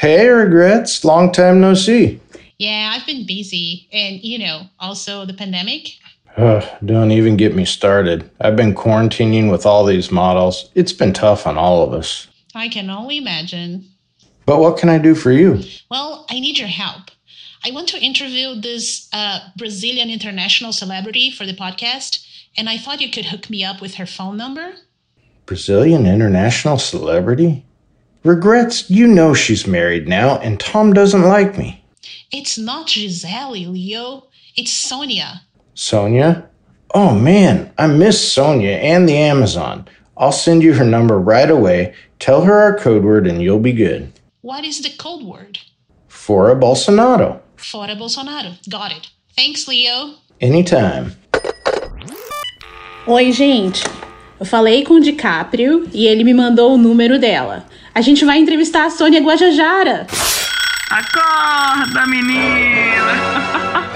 Hey, regrets. Long time no see. Yeah, I've been busy. And, you know, also the pandemic. Ugh, don't even get me started. I've been quarantining with all these models. It's been tough on all of us. I can only imagine. But what can I do for you? Well, I need your help. I want to interview this uh, Brazilian international celebrity for the podcast, and I thought you could hook me up with her phone number. Brazilian international celebrity? Regrets, you know she's married now, and Tom doesn't like me. It's not Gisele, Leo. It's Sonia. Sonia? Oh man, I miss Sonia and the Amazon. I'll send you her number right away. Tell her our code word and you'll be good. What is the code word? For Fora Bolsonaro. Fora Bolsonaro. Got it. Thanks, Leo. Anytime. Oi, gente. Eu falei com o DiCaprio e ele me mandou o número dela. A gente vai entrevistar a Sônia Guajajara. Acorda, menina!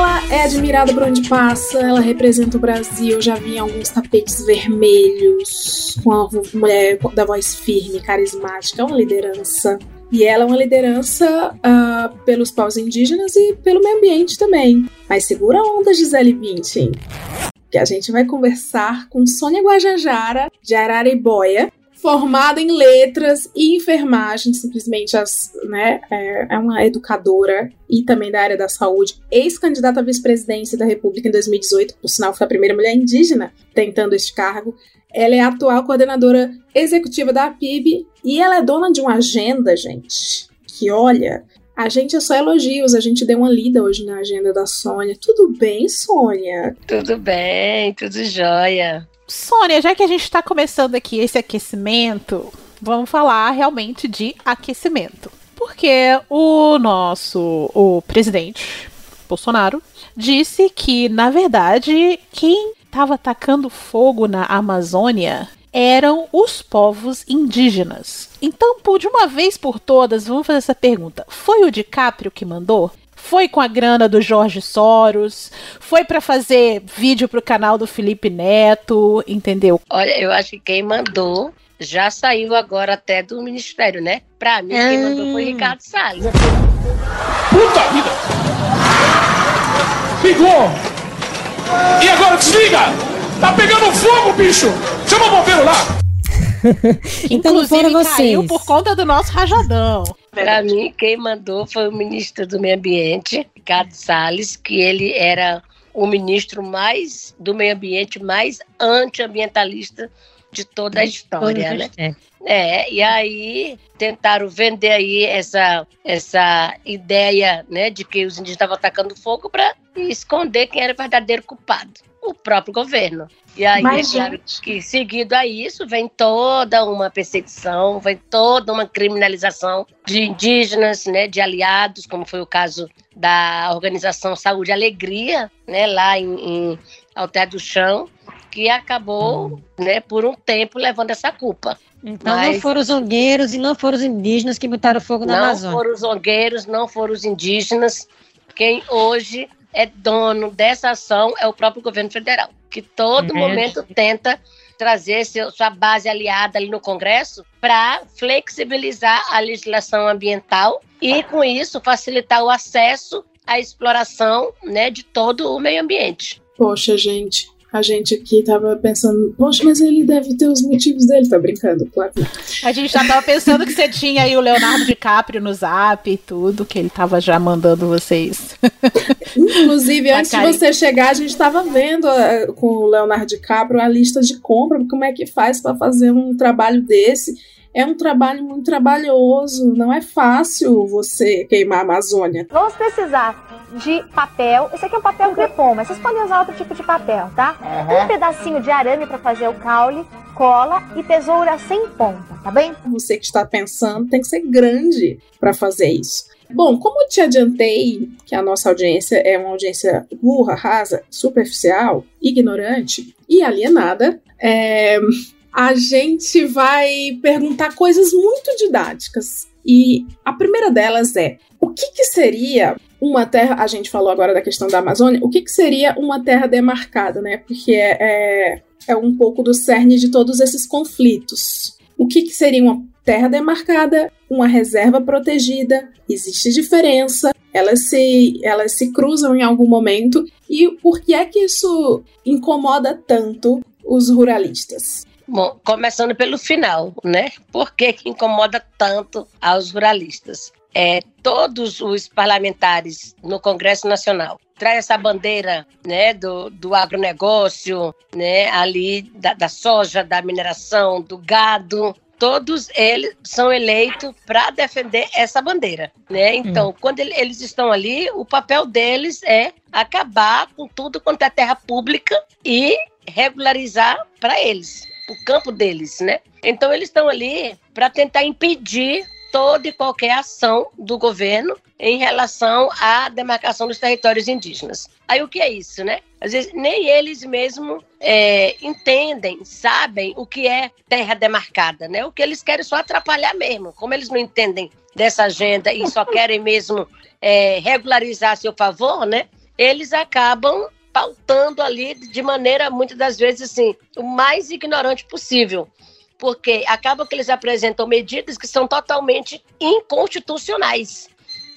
Ela é admirada por onde passa, ela representa o Brasil. Já vi alguns tapetes vermelhos, com a mulher da voz firme, carismática, é uma liderança. E ela é uma liderança uh, pelos povos indígenas e pelo meio ambiente também. Mas segura a onda, Gisele Bündchen. Que a gente vai conversar com Sônia Guajajara, de Araribóia, formada em letras e enfermagem, simplesmente as, né, é, é uma educadora e também da área da saúde, ex-candidata à vice-presidência da República em 2018, por sinal foi a primeira mulher indígena tentando este cargo. Ela é a atual coordenadora executiva da PIB e ela é dona de uma agenda, gente, que olha, a gente é só elogios, a gente deu uma lida hoje na agenda da Sônia. Tudo bem, Sônia? Tudo bem, tudo jóia. Sônia, já que a gente está começando aqui esse aquecimento, vamos falar realmente de aquecimento. Porque o nosso o presidente Bolsonaro disse que, na verdade, quem estava atacando fogo na Amazônia eram os povos indígenas. Então, por de uma vez por todas, vamos fazer essa pergunta: foi o DiCaprio que mandou? Foi com a grana do Jorge Soros? Foi para fazer vídeo pro canal do Felipe Neto, entendeu? Olha, eu acho que quem mandou já saiu agora até do ministério, né? Pra mim, quem mandou foi Ricardo Salles. Puta vida! Ligou! E agora desliga! Tá pegando fogo, bicho! Chama o bombeiro lá! então não foram vocês. caiu por conta do nosso rajadão. Para mim, quem mandou foi o ministro do Meio Ambiente, Ricardo Salles, que ele era o ministro mais do meio ambiente mais antiambientalista de toda a história, né? É, e aí tentaram vender aí essa, essa ideia, né, de que os indígenas estavam atacando fogo para esconder quem era o verdadeiro culpado, o próprio governo. E aí, é claro gente... que seguido a isso, vem toda uma perseguição, vem toda uma criminalização de indígenas, né, de aliados, como foi o caso da Organização Saúde Alegria, né, lá em, em Alter do Chão, que acabou, né, por um tempo levando essa culpa. Então Mas não foram os zongueiros e não foram os indígenas que botaram fogo na não Amazônia. Não foram os zongueiros, não foram os indígenas. Quem hoje é dono dessa ação é o próprio governo federal, que todo uhum. momento tenta trazer seu, sua base aliada ali no Congresso para flexibilizar a legislação ambiental e, com isso, facilitar o acesso à exploração né, de todo o meio ambiente. Poxa, gente, a gente aqui tava pensando, poxa, mas ele deve ter os motivos dele, tá brincando, claro. A gente já tava pensando que você tinha aí o Leonardo DiCaprio no zap e tudo, que ele tava já mandando vocês. Inclusive, antes de você chegar, a gente tava vendo uh, com o Leonardo DiCaprio a lista de compra, como é que faz para fazer um trabalho desse é um trabalho muito trabalhoso, não é fácil você queimar a Amazônia. Vamos precisar de papel. Esse aqui é um papel crepom, mas vocês podem usar outro tipo de papel, tá? Uhum. Um pedacinho de arame para fazer o caule, cola e tesoura sem ponta, tá bem? Você que está pensando tem que ser grande para fazer isso. Bom, como eu te adiantei que a nossa audiência é uma audiência burra, rasa, superficial, ignorante e alienada, é, a gente vai perguntar coisas muito didáticas. E a primeira delas é: o que, que seria uma terra? A gente falou agora da questão da Amazônia, o que, que seria uma terra demarcada, né? Porque é, é, é um pouco do cerne de todos esses conflitos. O que, que seria uma terra demarcada, uma reserva protegida? Existe diferença? Elas se, elas se cruzam em algum momento? E por que é que isso incomoda tanto os ruralistas? Bom, começando pelo final, né? Por que, que incomoda tanto aos ruralistas? É, todos os parlamentares no Congresso Nacional traz essa bandeira né, do, do agronegócio, né, ali da, da soja, da mineração, do gado, todos eles são eleitos para defender essa bandeira, né? Então, hum. quando eles estão ali, o papel deles é acabar com tudo quanto é terra pública e regularizar para eles o campo deles, né? Então eles estão ali para tentar impedir toda e qualquer ação do governo em relação à demarcação dos territórios indígenas. Aí o que é isso, né? Às vezes nem eles mesmos é, entendem, sabem o que é terra demarcada, né? O que eles querem só atrapalhar mesmo. Como eles não entendem dessa agenda e só querem mesmo é, regularizar a seu favor, né? Eles acabam pautando ali de maneira, muitas das vezes, assim, o mais ignorante possível. Porque acaba que eles apresentam medidas que são totalmente inconstitucionais.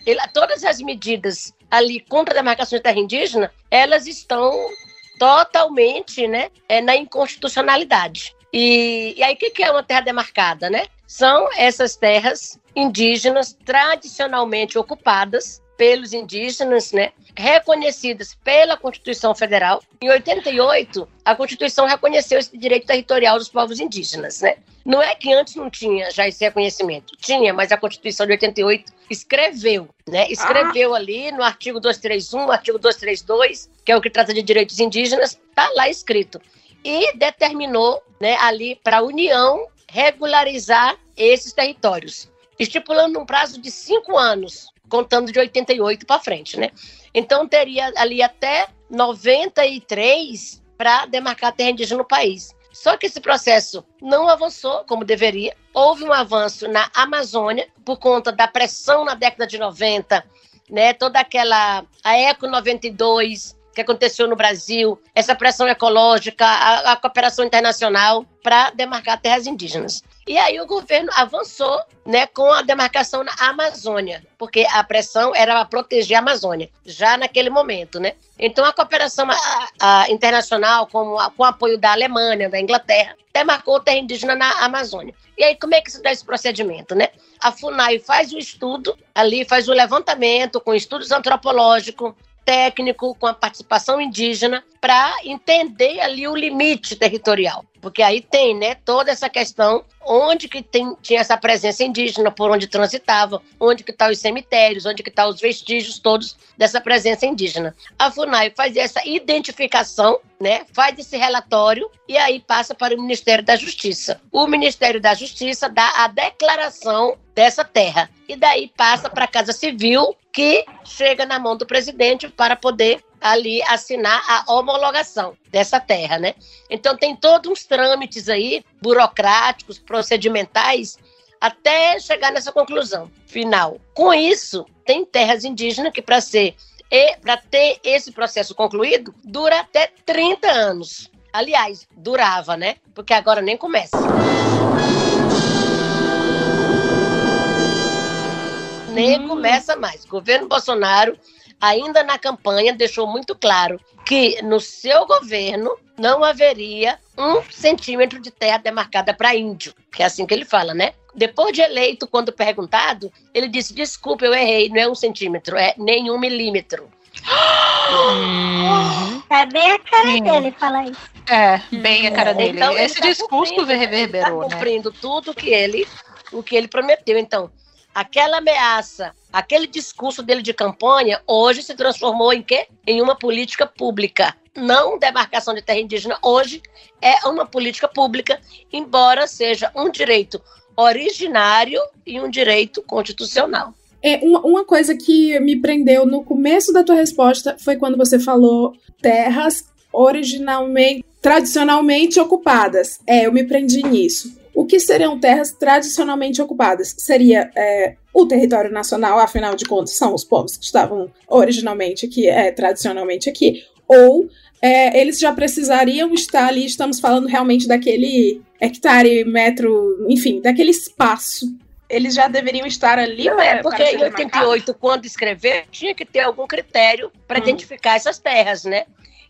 Ele, todas as medidas ali contra a demarcação de terra indígena, elas estão totalmente né, é, na inconstitucionalidade. E, e aí, o que, que é uma terra demarcada? Né? São essas terras indígenas tradicionalmente ocupadas pelos indígenas, né, reconhecidas pela Constituição Federal. Em 88, a Constituição reconheceu esse direito territorial dos povos indígenas, né? Não é que antes não tinha já esse reconhecimento. Tinha, mas a Constituição de 88 escreveu, né? Escreveu ah. ali no artigo 231, artigo 232, que é o que trata de direitos indígenas, tá lá escrito. E determinou, né, ali para a União regularizar esses territórios, estipulando um prazo de cinco anos contando de 88 para frente, né? Então teria ali até 93 para demarcar terra indígena no país. Só que esse processo não avançou como deveria. Houve um avanço na Amazônia por conta da pressão na década de 90, né? Toda aquela a Eco 92 que aconteceu no Brasil, essa pressão ecológica, a, a cooperação internacional para demarcar terras indígenas. E aí o governo avançou né, com a demarcação na Amazônia, porque a pressão era para proteger a Amazônia, já naquele momento. Né? Então a cooperação a, a internacional, com, a, com o apoio da Alemanha, da Inglaterra, demarcou terra indígena na Amazônia. E aí como é que se dá esse procedimento? Né? A FUNAI faz o estudo, ali faz o levantamento com estudos antropológicos, técnico, com a participação indígena, para entender ali o limite territorial. Porque aí tem, né, toda essa questão onde que tem, tinha essa presença indígena, por onde transitava, onde que estão tá os cemitérios, onde que estão tá os vestígios todos dessa presença indígena. A FUNAI faz essa identificação, né, faz esse relatório e aí passa para o Ministério da Justiça. O Ministério da Justiça dá a declaração dessa terra e daí passa para a Casa Civil, que chega na mão do presidente para poder ali assinar a homologação dessa terra, né? Então tem todos uns trâmites aí burocráticos, procedimentais até chegar nessa conclusão final. Com isso, tem terras indígenas que para ser para ter esse processo concluído dura até 30 anos. Aliás, durava, né? Porque agora nem começa. Nem hum. começa mais. O governo Bolsonaro ainda na campanha, deixou muito claro que no seu governo não haveria um centímetro de terra demarcada para índio, que é assim que ele fala, né? Depois de eleito, quando perguntado, ele disse: desculpa, eu errei, não é um centímetro, é nenhum milímetro. É bem a cara Sim. dele falar isso. É, bem a cara dele. Então, Esse tá discurso reverberou, tá cumprindo né? tudo que ele, o que ele prometeu. Então, aquela ameaça, aquele discurso dele de campanha, hoje se transformou em quê? Em uma política pública. Não demarcação de terra indígena, hoje é uma política pública, embora seja um direito originário e um direito constitucional. É, uma, coisa que me prendeu no começo da tua resposta foi quando você falou terras originalmente, tradicionalmente ocupadas. É, eu me prendi nisso. O que seriam terras tradicionalmente ocupadas? Seria é, o território nacional, afinal de contas, são os povos que estavam originalmente aqui, é, tradicionalmente aqui, ou é, eles já precisariam estar ali, estamos falando realmente daquele hectare, metro, enfim, daquele espaço. Eles já deveriam estar ali. Não é, porque em 88, quando escrever, tinha que ter algum critério para hum. identificar essas terras, né?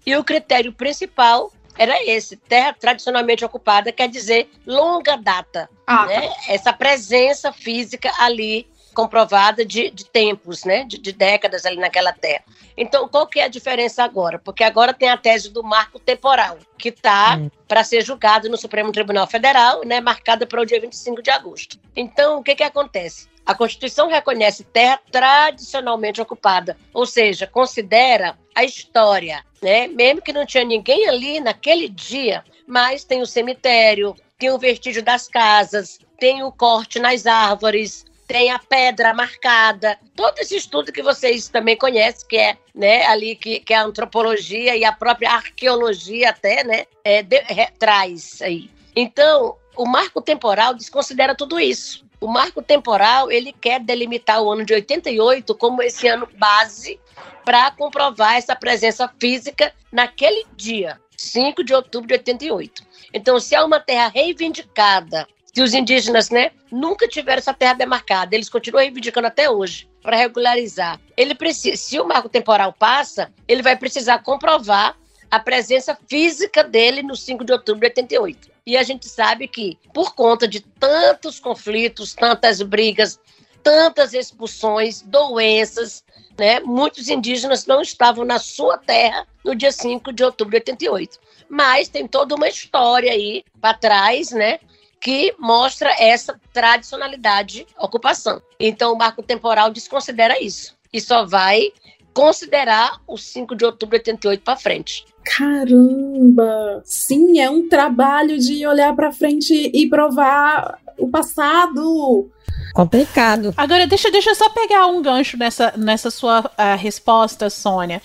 E o critério principal era esse: terra tradicionalmente ocupada quer dizer longa data. Ah, né? Tá. Essa presença física ali comprovada de, de tempos, né? De, de, décadas ali naquela terra. Então, qual que é a diferença agora? Porque agora tem a tese do marco temporal, que está hum. para ser julgado no Supremo Tribunal Federal, né? Marcada para o dia 25 de agosto. Então, o que, que acontece? A Constituição reconhece terra tradicionalmente ocupada, ou seja, considera a história, né? Mesmo que não tinha ninguém ali naquele dia, mas tem o cemitério, tem o vestígio das casas, tem o corte nas árvores, tem a pedra marcada, todo esse estudo que vocês também conhecem, que é né, ali que, que a antropologia e a própria arqueologia até né, é, de, é, traz aí. Então, o marco temporal desconsidera tudo isso. O marco temporal ele quer delimitar o ano de 88 como esse ano base para comprovar essa presença física naquele dia, 5 de outubro de 88. Então, se há uma terra reivindicada que os indígenas, né, nunca tiveram essa terra demarcada. Eles continuam reivindicando até hoje para regularizar. Ele precisa, se o marco temporal passa, ele vai precisar comprovar a presença física dele no 5 de outubro de 88. E a gente sabe que, por conta de tantos conflitos, tantas brigas, tantas expulsões, doenças, né, muitos indígenas não estavam na sua terra no dia 5 de outubro de 88. Mas tem toda uma história aí para trás, né, que mostra essa tradicionalidade ocupação. Então, o marco temporal desconsidera isso e só vai considerar o 5 de outubro de 88 para frente. Caramba! Sim, é um trabalho de olhar para frente e provar o passado. Complicado. Agora, deixa, deixa eu só pegar um gancho nessa, nessa sua uh, resposta, Sônia.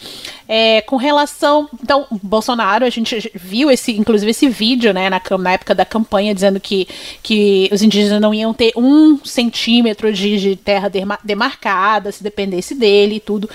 É, com relação. Então, Bolsonaro, a gente viu esse, inclusive, esse vídeo, né, na, na época da campanha, dizendo que, que os indígenas não iam ter um centímetro de, de terra demarcada se dependesse dele e tudo.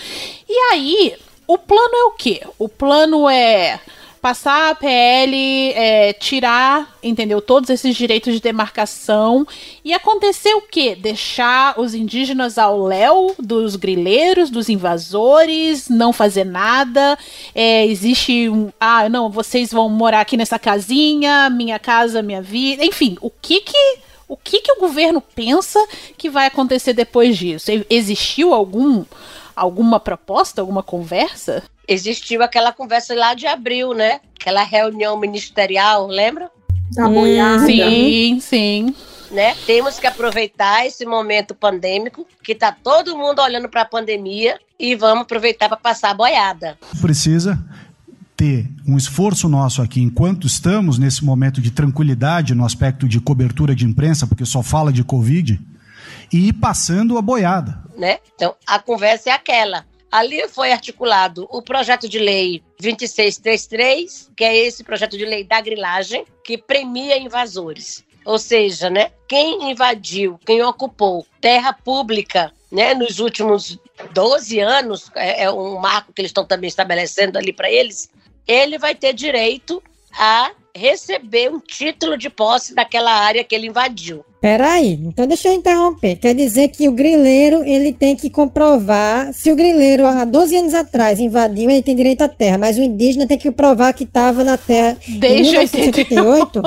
E aí, o plano é o quê? O plano é passar a PL, é, tirar, entendeu? Todos esses direitos de demarcação. E acontecer o quê? Deixar os indígenas ao léu dos grileiros, dos invasores, não fazer nada. É, existe um. Ah, não, vocês vão morar aqui nessa casinha, minha casa, minha vida. Enfim, o que que. O que, que o governo pensa que vai acontecer depois disso? Existiu algum alguma proposta, alguma conversa? existiu aquela conversa lá de abril, né? Aquela reunião ministerial, lembra? Da boiada. Sim, sim. Né? Temos que aproveitar esse momento pandêmico, que tá todo mundo olhando para a pandemia e vamos aproveitar para passar a boiada. Precisa ter um esforço nosso aqui, enquanto estamos nesse momento de tranquilidade no aspecto de cobertura de imprensa, porque só fala de Covid, e ir passando a boiada. Né? Então, a conversa é aquela. Ali foi articulado o projeto de lei 2633, que é esse projeto de lei da grilagem, que premia invasores. Ou seja, né, quem invadiu, quem ocupou terra pública né, nos últimos 12 anos, é, é um marco que eles estão também estabelecendo ali para eles, ele vai ter direito a receber um título de posse daquela área que ele invadiu. Peraí, então deixa eu interromper. Quer dizer que o grileiro ele tem que comprovar se o grileiro há 12 anos atrás invadiu, ele tem direito à terra, mas o indígena tem que provar que estava na terra desde 1988.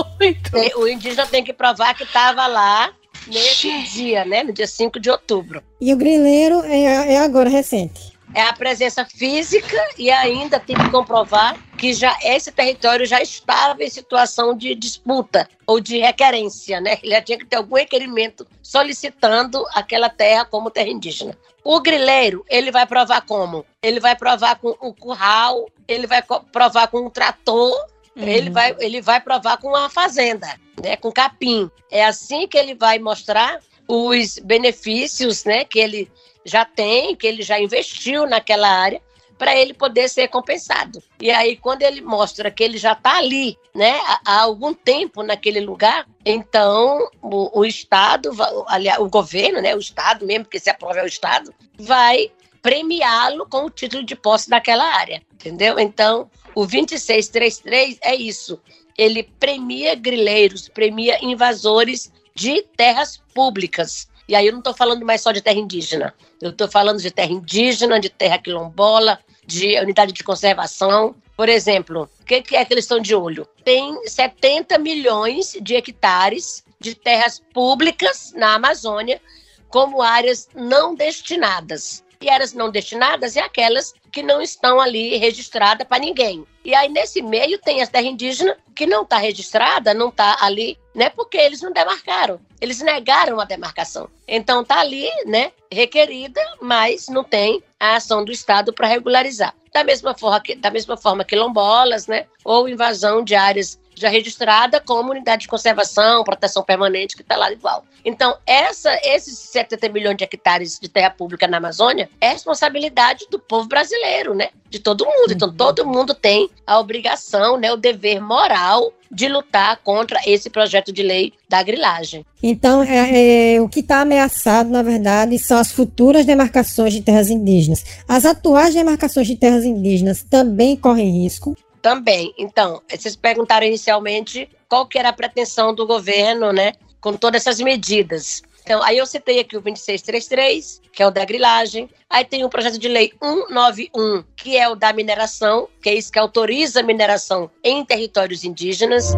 O indígena tem que provar que estava lá nesse dia, né, no dia 5 de outubro. E o grileiro é, é agora recente é a presença física e ainda tem que comprovar que já esse território já estava em situação de disputa ou de requerência, né? Ele já tinha que ter algum requerimento solicitando aquela terra como terra indígena. O grileiro, ele vai provar como? Ele vai provar com um curral, ele vai provar com um trator, uhum. ele, vai, ele vai provar com uma fazenda, né? Com capim. É assim que ele vai mostrar os benefícios, né? Que ele já tem, que ele já investiu naquela área, para ele poder ser compensado. E aí, quando ele mostra que ele já está ali, né, há, algum tempo naquele lugar, então o, o Estado, aliás, o governo, né, o Estado mesmo, porque se aprova é o Estado, vai premiá-lo com o título de posse daquela área, entendeu? Então, o 2633 é isso. Ele premia grileiros, premia invasores de terras públicas. E aí eu não estou falando mais só de terra indígena. Eu estou falando de terra indígena, de terra quilombola, de unidade de conservação. Por exemplo, o que, que é que eles estão de olho? Tem 70 milhões de hectares de terras públicas na Amazônia como áreas não destinadas. E áreas não destinadas é aquelas que não estão ali registradas para ninguém. E aí, nesse meio, tem a terra indígena que não está registrada, não está ali, né? Porque eles não demarcaram. Eles negaram a demarcação. Então, está ali, né? Requerida, mas não tem a ação do Estado para regularizar. Da mesma, forma, da mesma forma, quilombolas, né? Ou invasão de áreas já registrada como unidade de conservação, proteção permanente, que está lá igual. Então, essa, esses 70 milhões de hectares de terra pública na Amazônia é responsabilidade do povo brasileiro, né? De todo mundo. Então, uhum. todo mundo tem a obrigação, né, o dever moral de lutar contra esse projeto de lei da grilagem. Então, é, é, o que está ameaçado, na verdade, são as futuras demarcações de terras indígenas. As atuais demarcações de terras indígenas também correm risco? Também. Então, vocês perguntaram inicialmente qual que era a pretensão do governo, né, com todas essas medidas. Então, aí eu citei aqui o 2633, que é o da grilagem. Aí tem o projeto de lei 191, que é o da mineração, que é isso que autoriza a mineração em territórios indígenas.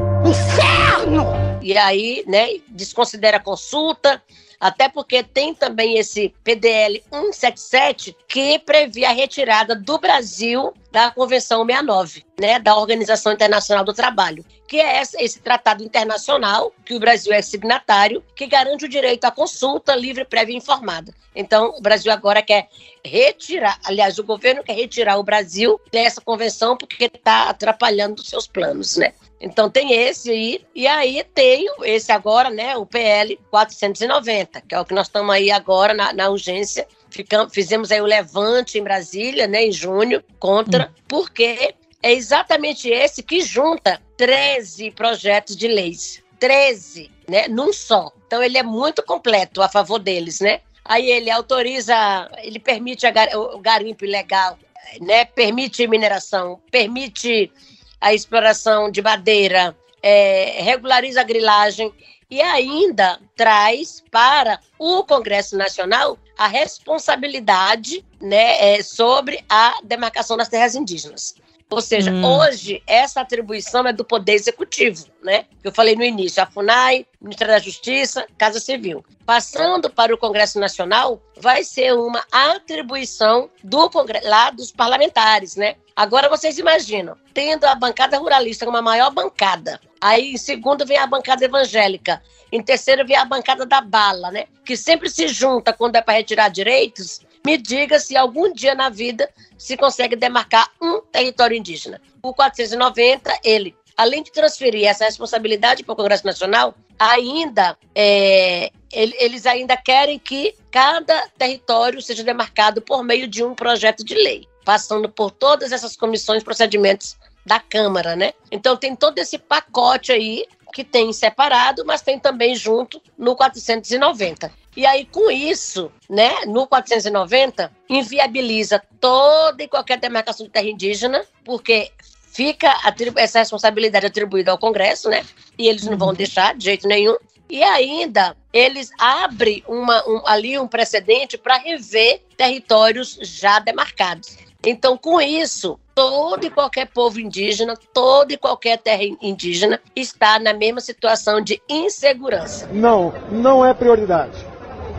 E aí, né, desconsidera a consulta, até porque tem também esse PDL 177 que prevê a retirada do Brasil da Convenção 69, né, da Organização Internacional do Trabalho, que é esse tratado internacional que o Brasil é signatário, que garante o direito à consulta livre, prévia e informada. Então, o Brasil agora quer retirar, aliás, o governo quer retirar o Brasil dessa convenção porque está atrapalhando os seus planos, né? Então tem esse aí, e aí tem esse agora, né, o PL 490, que é o que nós estamos aí agora na, na urgência. Ficamos, fizemos aí o levante em Brasília, né, em junho, contra, hum. porque é exatamente esse que junta 13 projetos de leis. 13, né, num só. Então ele é muito completo a favor deles, né? Aí ele autoriza, ele permite o garimpo ilegal, né? Permite mineração, permite a exploração de madeira, é, regulariza a grilagem e ainda traz para o Congresso Nacional a responsabilidade né, é, sobre a demarcação das terras indígenas. Ou seja, hum. hoje essa atribuição é do Poder Executivo, né? Eu falei no início, a FUNAI, Ministério da Justiça, Casa Civil. Passando para o Congresso Nacional, vai ser uma atribuição do Congresso, lá dos parlamentares, né? Agora vocês imaginam, tendo a bancada ruralista como a maior bancada, aí em segundo vem a bancada evangélica, em terceiro vem a bancada da bala, né? Que sempre se junta quando é para retirar direitos. Me diga se algum dia na vida se consegue demarcar um território indígena. O 490, ele, além de transferir essa responsabilidade para o Congresso Nacional, ainda é, eles ainda querem que cada território seja demarcado por meio de um projeto de lei passando por todas essas comissões, procedimentos da Câmara, né? Então tem todo esse pacote aí que tem separado, mas tem também junto no 490. E aí, com isso, né, no 490, inviabiliza toda e qualquer demarcação de terra indígena, porque fica essa responsabilidade atribuída ao Congresso, né? E eles não vão uhum. deixar de jeito nenhum. E ainda eles abrem uma, um, ali um precedente para rever territórios já demarcados. Então, com isso, todo e qualquer povo indígena, toda e qualquer terra indígena está na mesma situação de insegurança. Não, não é prioridade.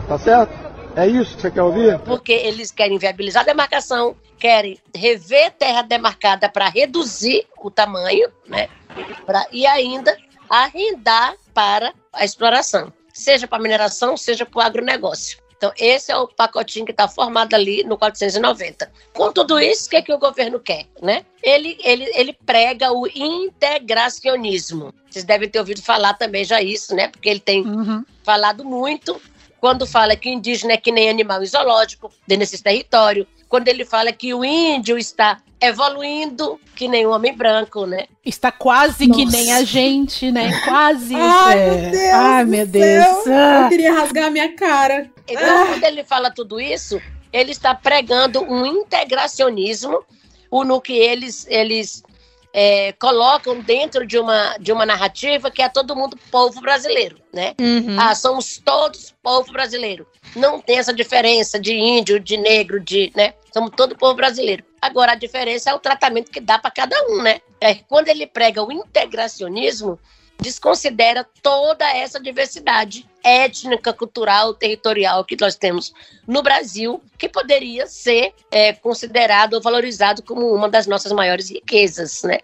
Tá certo? É isso que você quer ouvir? Porque eles querem viabilizar a demarcação, querem rever terra demarcada para reduzir o tamanho, né? Pra, e ainda arrendar para a exploração, seja para mineração, seja para o agronegócio. Então, esse é o pacotinho que está formado ali no 490. Com tudo isso, o que, é que o governo quer? Né? Ele, ele, ele prega o integracionismo. Vocês devem ter ouvido falar também já isso, né? Porque ele tem uhum. falado muito quando fala que indígena é que nem animal zoológico dentro desse território, quando ele fala que o índio está evoluindo que nem o homem branco, né? Está quase Nossa. que nem a gente, né? Quase. Ai, é. meu Deus. Ai, meu Deus. Eu queria rasgar a minha cara. Então, ah. quando ele fala tudo isso, ele está pregando um integracionismo, o no que eles, eles é, colocam dentro de uma, de uma narrativa que é todo mundo povo brasileiro, né? Uhum. Ah, somos todos povo brasileiro. Não tem essa diferença de índio, de negro, de, né? Somos todo povo brasileiro. Agora, a diferença é o tratamento que dá para cada um, né? É, quando ele prega o integracionismo, desconsidera toda essa diversidade étnica, cultural, territorial que nós temos no Brasil, que poderia ser é, considerado ou valorizado como uma das nossas maiores riquezas, né?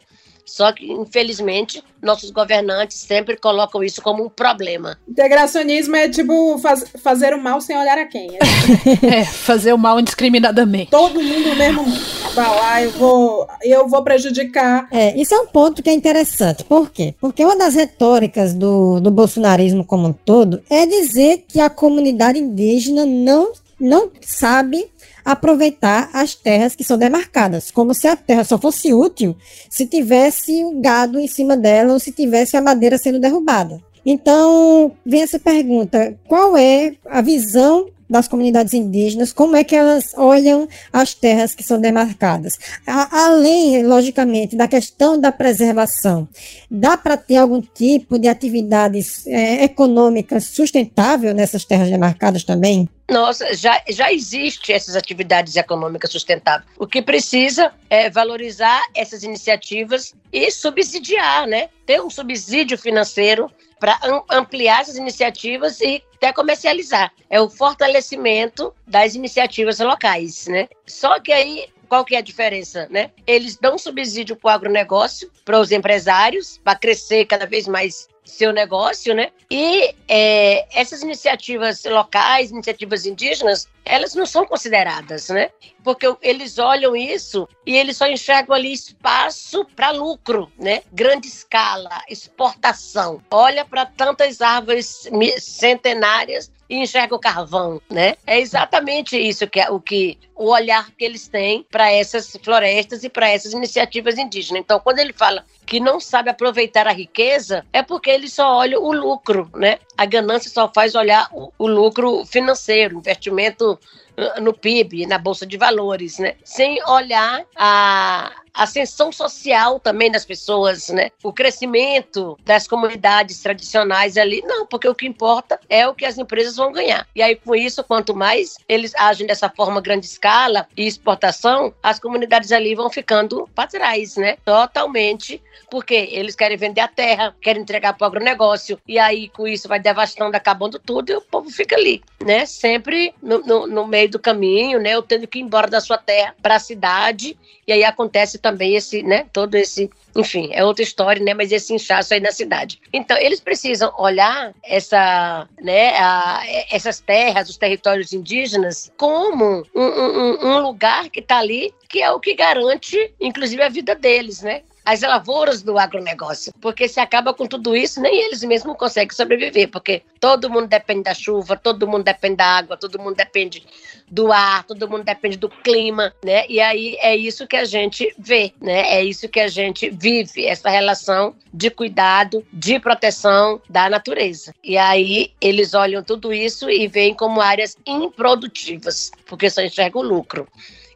Só que, infelizmente, nossos governantes sempre colocam isso como um problema. Integracionismo é tipo faz, fazer o mal sem olhar a quem. É, é fazer o mal indiscriminadamente. Todo mundo mesmo vai lá, eu vou, eu vou prejudicar. É, isso é um ponto que é interessante. Por quê? Porque uma das retóricas do, do bolsonarismo como um todo é dizer que a comunidade indígena não, não sabe aproveitar as terras que são demarcadas, como se a terra só fosse útil se tivesse o gado em cima dela ou se tivesse a madeira sendo derrubada. Então, vem essa pergunta: qual é a visão das comunidades indígenas, como é que elas olham as terras que são demarcadas. A, além, logicamente, da questão da preservação, dá para ter algum tipo de atividades é, econômicas sustentável nessas terras demarcadas também? Nossa, já, já existe essas atividades econômicas sustentáveis. O que precisa é valorizar essas iniciativas e subsidiar, né? Ter um subsídio financeiro para ampliar essas iniciativas e até comercializar. É o fortalecimento das iniciativas locais, né? Só que aí qual que é a diferença, né? Eles dão subsídio para o agronegócio, para os empresários, para crescer cada vez mais seu negócio, né? E é, essas iniciativas locais, iniciativas indígenas, elas não são consideradas, né? Porque eles olham isso e eles só enxergam ali espaço para lucro, né? Grande escala, exportação. Olha para tantas árvores centenárias e enxerga o carvão, né? É exatamente isso que é o que o olhar que eles têm para essas florestas e para essas iniciativas indígenas. Então, quando ele fala que não sabe aproveitar a riqueza, é porque ele só olha o lucro, né? A ganância só faz olhar o, o lucro financeiro, investimento uh, no PIB, na bolsa de valores, né? Sem olhar a ascensão social também das pessoas, né? O crescimento das comunidades tradicionais ali, não, porque o que importa é o que as empresas vão ganhar. E aí com isso, quanto mais eles agem dessa forma grande escala e exportação, as comunidades ali vão ficando para trás, né? Totalmente porque eles querem vender a terra, querem entregar para o agronegócio, e aí com isso vai devastando, acabando tudo, e o povo fica ali, né? Sempre no, no, no meio do caminho, né? Eu tendo que ir embora da sua terra para a cidade, e aí acontece também esse, né? Todo esse enfim, é outra história, né? Mas esse inchaço aí na cidade. Então, eles precisam olhar essa, né, a, essas terras, os territórios indígenas, como um, um, um lugar que está ali, que é o que garante, inclusive, a vida deles, né? As lavouras do agronegócio, porque se acaba com tudo isso, nem eles mesmos conseguem sobreviver, porque todo mundo depende da chuva, todo mundo depende da água, todo mundo depende do ar, todo mundo depende do clima, né? E aí é isso que a gente vê, né? É isso que a gente vive, essa relação de cuidado, de proteção da natureza. E aí eles olham tudo isso e veem como áreas improdutivas, porque só enxergam o lucro.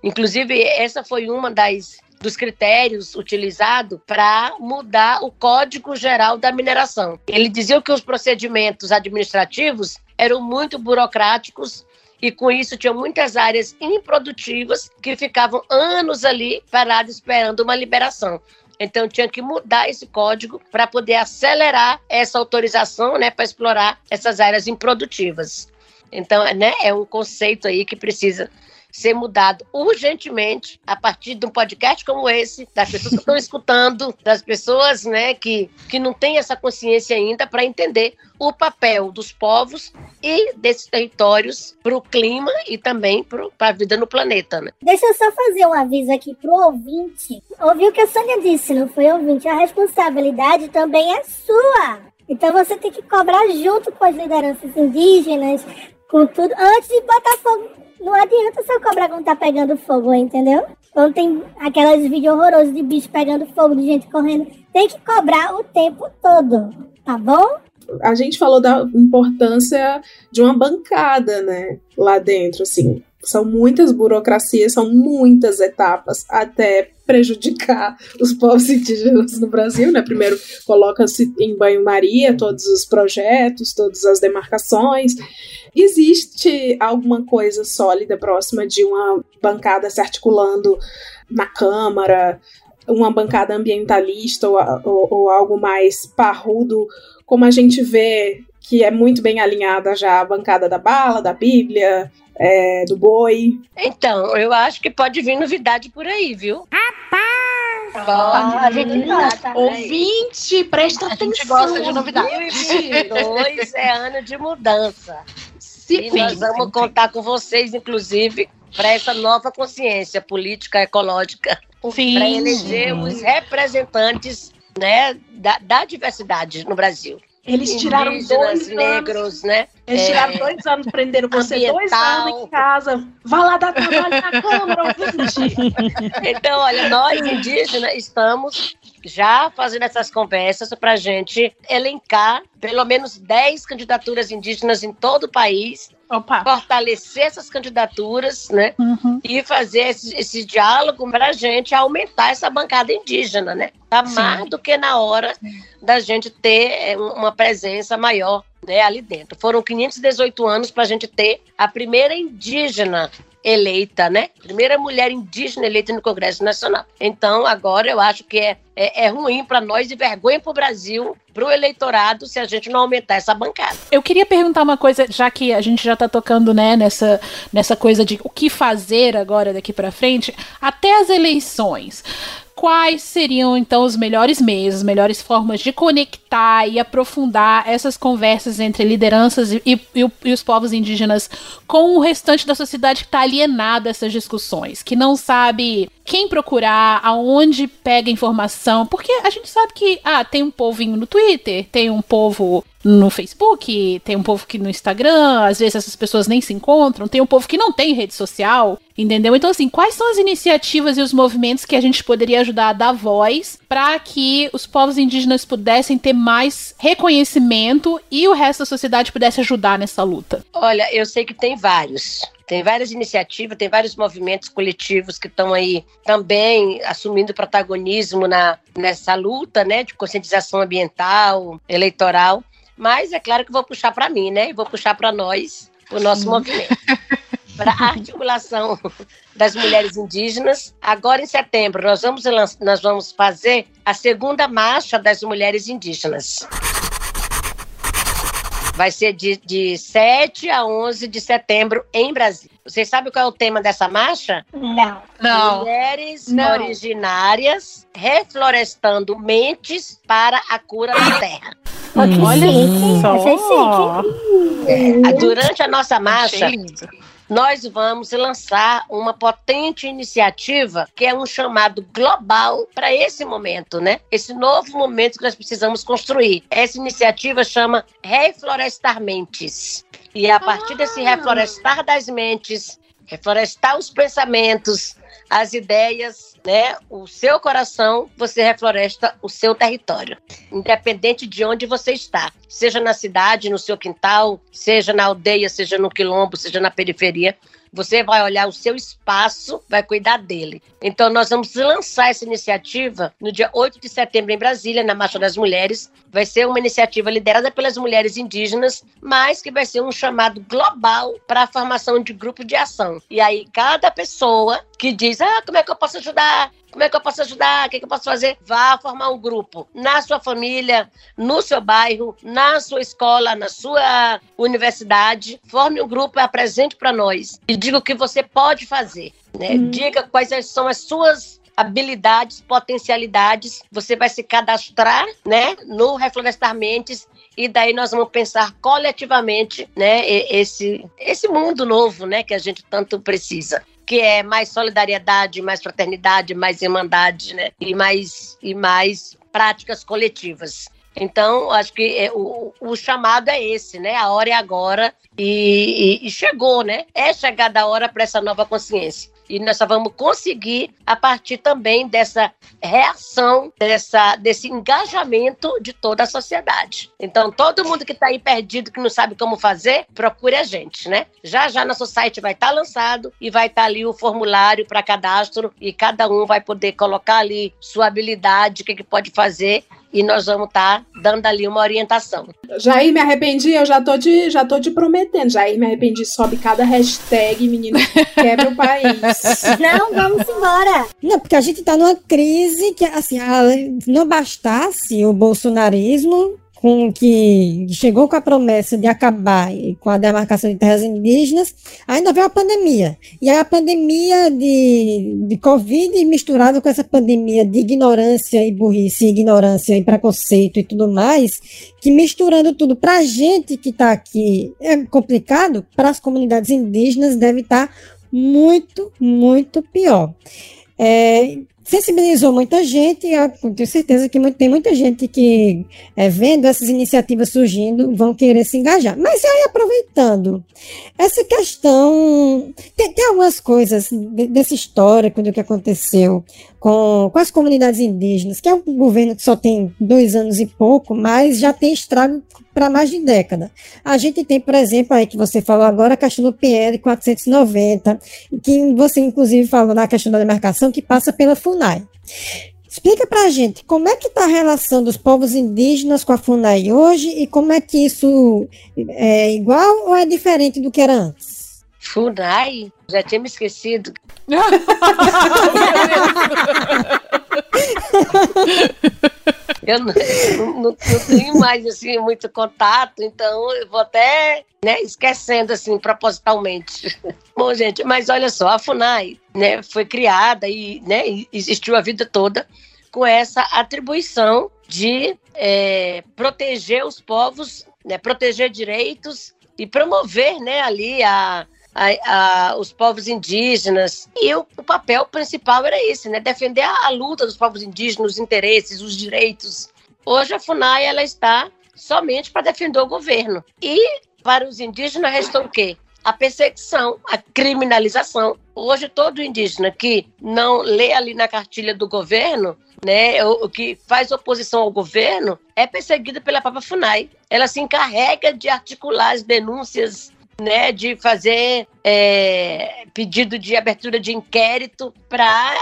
Inclusive, essa foi uma das dos critérios utilizados para mudar o Código Geral da Mineração. Ele dizia que os procedimentos administrativos eram muito burocráticos e com isso tinha muitas áreas improdutivas que ficavam anos ali paradas esperando uma liberação. Então tinha que mudar esse código para poder acelerar essa autorização, né, para explorar essas áreas improdutivas. Então, né, é um conceito aí que precisa ser mudado urgentemente a partir de um podcast como esse, das pessoas que estão escutando, das pessoas né, que, que não têm essa consciência ainda para entender o papel dos povos e desses territórios para o clima e também para a vida no planeta. Né? Deixa eu só fazer um aviso aqui para o ouvinte. Ouviu o que a Sônia disse, não foi ouvinte? A responsabilidade também é sua. Então você tem que cobrar junto com as lideranças indígenas, com tudo. Antes de botar fogo, não adianta só cobrar quando tá pegando fogo, entendeu? Quando tem aquelas vídeos horrorosos de bicho pegando fogo, de gente correndo, tem que cobrar o tempo todo, tá bom? A gente falou da importância de uma bancada, né, lá dentro, assim. São muitas burocracias, são muitas etapas até prejudicar os povos indígenas no Brasil, né? Primeiro coloca-se em banho-maria todos os projetos, todas as demarcações. Existe alguma coisa sólida próxima de uma bancada se articulando na Câmara, uma bancada ambientalista ou, ou, ou algo mais parrudo, como a gente vê que é muito bem alinhada já a bancada da bala, da Bíblia, é, do boi. Então, eu acho que pode vir novidade por aí, viu? Pode vir novidade. Ouvinte, presta A atenção. gente gosta de novidade. 2022 é ano de mudança. Se e nós vamos contar com vocês, inclusive, para essa nova consciência política ecológica, para eleger os representantes né, da, da diversidade no Brasil. Eles tiraram Indígenas, dois anos. negros, né? Eles É, tiraram dois anos, prenderam você dois ambiental. anos em casa. Vá lá dar trabalho na Câmara, ouvinte. Então, olha, nós indígenas estamos já fazendo essas conversas para a gente elencar pelo menos 10 candidaturas indígenas em todo o país, fortalecer essas candidaturas, né? E fazer esse, esse diálogo para a gente aumentar essa bancada indígena, né? Tá Sim. mais do que na hora da gente ter é, uma presença maior né, ali dentro. Foram 518 anos para a gente ter a primeira indígena eleita, né? Primeira mulher indígena eleita no Congresso Nacional. Então, agora eu acho que é, é, é ruim para nós e vergonha para o Brasil, para o eleitorado, se a gente não aumentar essa bancada. Eu queria perguntar uma coisa, já que a gente já tá tocando, né, nessa, nessa coisa de o que fazer agora daqui para frente, até as eleições. Quais seriam então os melhores meios, as melhores formas de conectar e aprofundar essas conversas entre lideranças e, e- e os povos indígenas com o restante da sociedade que está alienada a essas discussões, que não sabe quem procurar, aonde pega informação, porque a gente sabe que ah, tem um povinho no Twitter, tem um povo no Facebook, tem um povo que no Instagram, às vezes essas pessoas nem se encontram, tem um povo que não tem rede social, entendeu? Então, assim, quais são as iniciativas e os movimentos que a gente poderia ajudar a dar voz para que os povos indígenas pudessem ter mais reconhecimento e o resto da sociedade pudesse ajudar nessa luta? Olha, eu sei que tem vários. Tem várias iniciativas, tem vários movimentos coletivos que estão aí também assumindo protagonismo na, nessa luta né, de conscientização ambiental, eleitoral. Mas é claro que vou puxar para mim, né? E vou puxar para nós, o nosso movimento. Para a articulação das mulheres indígenas. Agora, em setembro, nós vamos, nós vamos fazer a segunda marcha das mulheres indígenas. Vai ser de, de 7 a 11 de setembro em Brasília. Vocês sabem qual é o tema dessa marcha? Não. Não. Mulheres Não. originárias reflorestando mentes para a cura da terra. Olha só. É, durante a nossa marcha. Nós vamos lançar uma potente iniciativa que é um chamado global para esse momento, né? Esse novo momento que nós precisamos construir. Essa iniciativa chama Reflorestar Mentes. E a partir desse reflorestar das mentes, reflorestar os pensamentos, as ideias, né? O seu coração, você refloresta o seu território, independente de onde você está, seja na cidade, no seu quintal, seja na aldeia, seja no quilombo, seja na periferia. Você vai olhar o seu espaço, vai cuidar dele. Então, nós vamos lançar essa iniciativa no dia 8 de setembro em Brasília, na Marcha das Mulheres. Vai ser uma iniciativa liderada pelas mulheres indígenas, mas que vai ser um chamado global para a formação de grupo de ação. E aí, cada pessoa que diz: Ah, como é que eu posso ajudar? Como é que eu posso ajudar? O que, é que eu posso fazer? Vá formar um grupo na sua família, no seu bairro, na sua escola, na sua universidade. Forme um grupo e apresente para nós. E diga o que você pode fazer. Né? Diga quais são as suas habilidades, potencialidades. Você vai se cadastrar né, no Reflorestar Mentes e daí nós vamos pensar coletivamente, né, esse esse mundo novo, né, que a gente tanto precisa, que é mais solidariedade, mais fraternidade, mais irmandade, né, e mais e mais práticas coletivas. Então, acho que é, o, o chamado é esse, né? A hora é agora e, e, e chegou, né? É chegada a hora para essa nova consciência. E nós só vamos conseguir a partir também dessa reação, dessa, desse engajamento de toda a sociedade. Então, todo mundo que está aí perdido, que não sabe como fazer, procure a gente, né? Já já nosso site vai estar tá lançado e vai estar tá ali o formulário para cadastro e cada um vai poder colocar ali sua habilidade, o que, que pode fazer e nós vamos estar tá dando ali uma orientação. Jair, me arrependi, eu já tô de, já tô te prometendo. Jair, me arrependi, sobe cada hashtag, menino, quebra o país. Não, vamos embora. Não, porque a gente tá numa crise que, assim, não bastasse o bolsonarismo, com que chegou com a promessa de acabar com a demarcação de terras indígenas, ainda veio a pandemia. E aí a pandemia de, de Covid misturada com essa pandemia de ignorância e burrice, ignorância e preconceito e tudo mais, que misturando tudo para a gente que está aqui é complicado, para as comunidades indígenas deve estar tá muito, muito pior. É, sensibilizou muita gente, eu tenho certeza que tem muita gente que, é, vendo essas iniciativas surgindo, vão querer se engajar. Mas aí, aproveitando, essa questão, tem, tem algumas coisas desse histórico do que aconteceu com, com as comunidades indígenas, que é um governo que só tem dois anos e pouco, mas já tem estrago para mais de década. A gente tem, por exemplo, aí que você falou agora, a questão do PL 490, que você inclusive falou na questão da demarcação, que passa pela FUNAI. Explica para a gente como é que está a relação dos povos indígenas com a FUNAI hoje e como é que isso é igual ou é diferente do que era antes? FUNAI? Já tinha me esquecido. eu não, não, não, tenho mais assim muito contato, então eu vou até né, esquecendo assim propositalmente. Bom, gente, mas olha só, a Funai, né, foi criada e, né, existiu a vida toda com essa atribuição de é, proteger os povos, né, proteger direitos e promover, né, ali a a, a, os povos indígenas. E o, o, papel principal era esse, né? Defender a, a, luta dos povos indígenas, os interesses, os direitos. Hoje a FUNAI ela está somente para defender o governo. E para os indígenas restou o quê? A perseguição, a criminalização. Hoje todo indígena que não lê ali na cartilha do governo, né, o que faz oposição ao governo, é perseguido pela própria FUNAI. Ela se encarrega de articular as denúncias né, de fazer é, pedido de abertura de inquérito para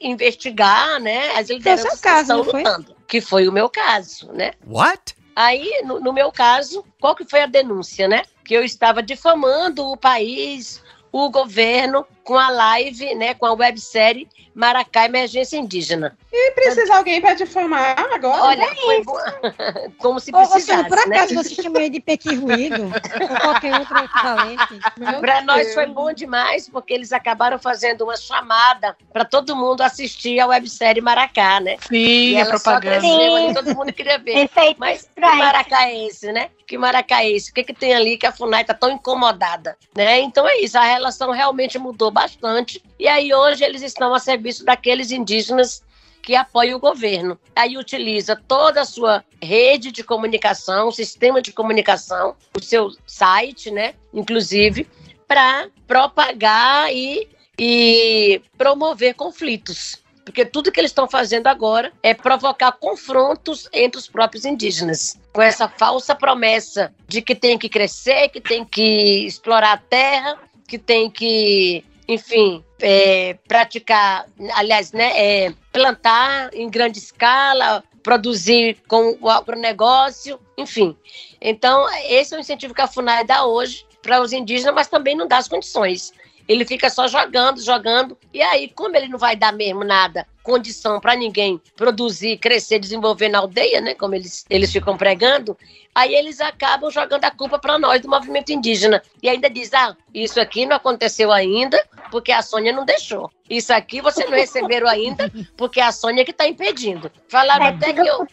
investigar, né, as lideranças que estão lutando, que foi o meu caso, né? What? Aí, no, no, meu caso, qual que foi a denúncia, né? Que eu estava difamando o país, o governo, com a live, né, com a websérie Maracá Emergência Indígena. E precisa alguém para difamar agora? Olha, é foi bo... como se precisasse, Ô, por né? acaso né? você chamou ele de Pequi Ruído? ou qualquer outro equivalente? Para nós foi bom demais, porque eles acabaram fazendo uma chamada para todo mundo assistir a websérie Maracá, né? Sim, e ela propaganda. Só cresceu, todo mundo queria ver. Mas que Maracá é esse, né? Que Maracá é esse? O que, que tem ali que a FUNAI está tão incomodada, né? Então é isso, a relação realmente mudou bastante. E aí hoje eles estão a serviço daqueles indígenas que apoiam o governo. Aí utiliza toda a sua rede de comunicação, sistema de comunicação, o seu site, né, inclusive, para propagar e, e promover conflitos. Porque tudo que eles estão fazendo agora é provocar confrontos entre os próprios indígenas. Com essa falsa promessa de que tem que crescer, que tem que explorar a terra, que tem que enfim, é, praticar, aliás, né, é, plantar em grande escala, produzir com o agronegócio, enfim. Então, esse é o incentivo que a FUNAI dá hoje para os indígenas, mas também não dá as condições. Ele fica só jogando, jogando, e aí, como ele não vai dar mesmo nada, condição para ninguém produzir, crescer, desenvolver na aldeia, né, como eles, eles ficam pregando, aí eles acabam jogando a culpa para nós do movimento indígena. E ainda diz: ah, isso aqui não aconteceu ainda porque a Sônia não deixou. Isso aqui você não receberam ainda porque a Sônia que está impedindo. Falaram é, até que eu.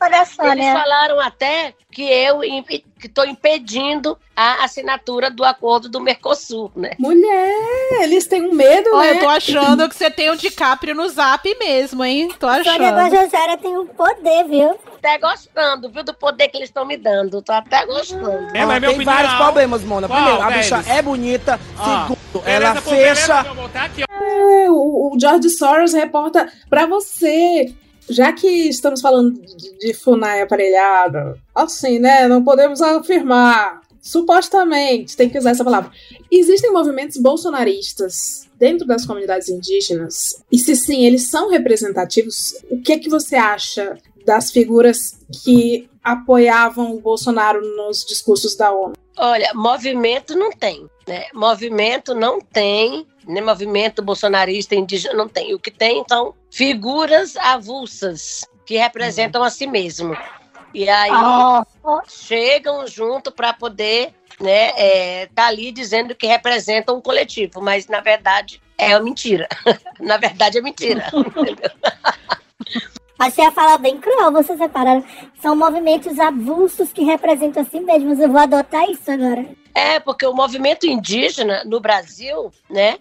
Eles falaram até que eu estou impedindo a assinatura do acordo do Mercosul, né? Mulher, eles têm um medo, Olha, né? Eu tô achando que você tem o DiCaprio no zap mesmo, achando, hein? Tô Sônia achando. Guajajara tem um poder, viu? Até gostando, viu, do poder que eles estão me dando. Tô até gostando. É, mas tem vários problemas, Mona. Qual Primeiro, a bicha é bonita. Ah. Segundo, ela Beleza, beleza, fecha. tá aqui. É, o, o George Soros reporta pra você. Já que estamos falando de, de FUNAI aparelhada, assim, né? Não podemos afirmar. Supostamente, tem que usar essa palavra. Existem movimentos bolsonaristas dentro das comunidades indígenas? E se sim, eles são representativos? O que é que você acha das figuras que apoiavam o Bolsonaro nos discursos da ONU? Olha, movimento não tem, né? Movimento não tem, né? Movimento bolsonarista indígena não tem. O que tem, então, figuras avulsas que representam a si mesmo. E aí chegam junto para poder, né, é, tá ali dizendo que representam um coletivo, mas na verdade é uma mentira. na verdade é mentira. Achei a fala bem cruel, vocês separaram. São movimentos avulsos que representam a si mesmos. Eu vou adotar isso agora. É, porque o movimento indígena no Brasil, né?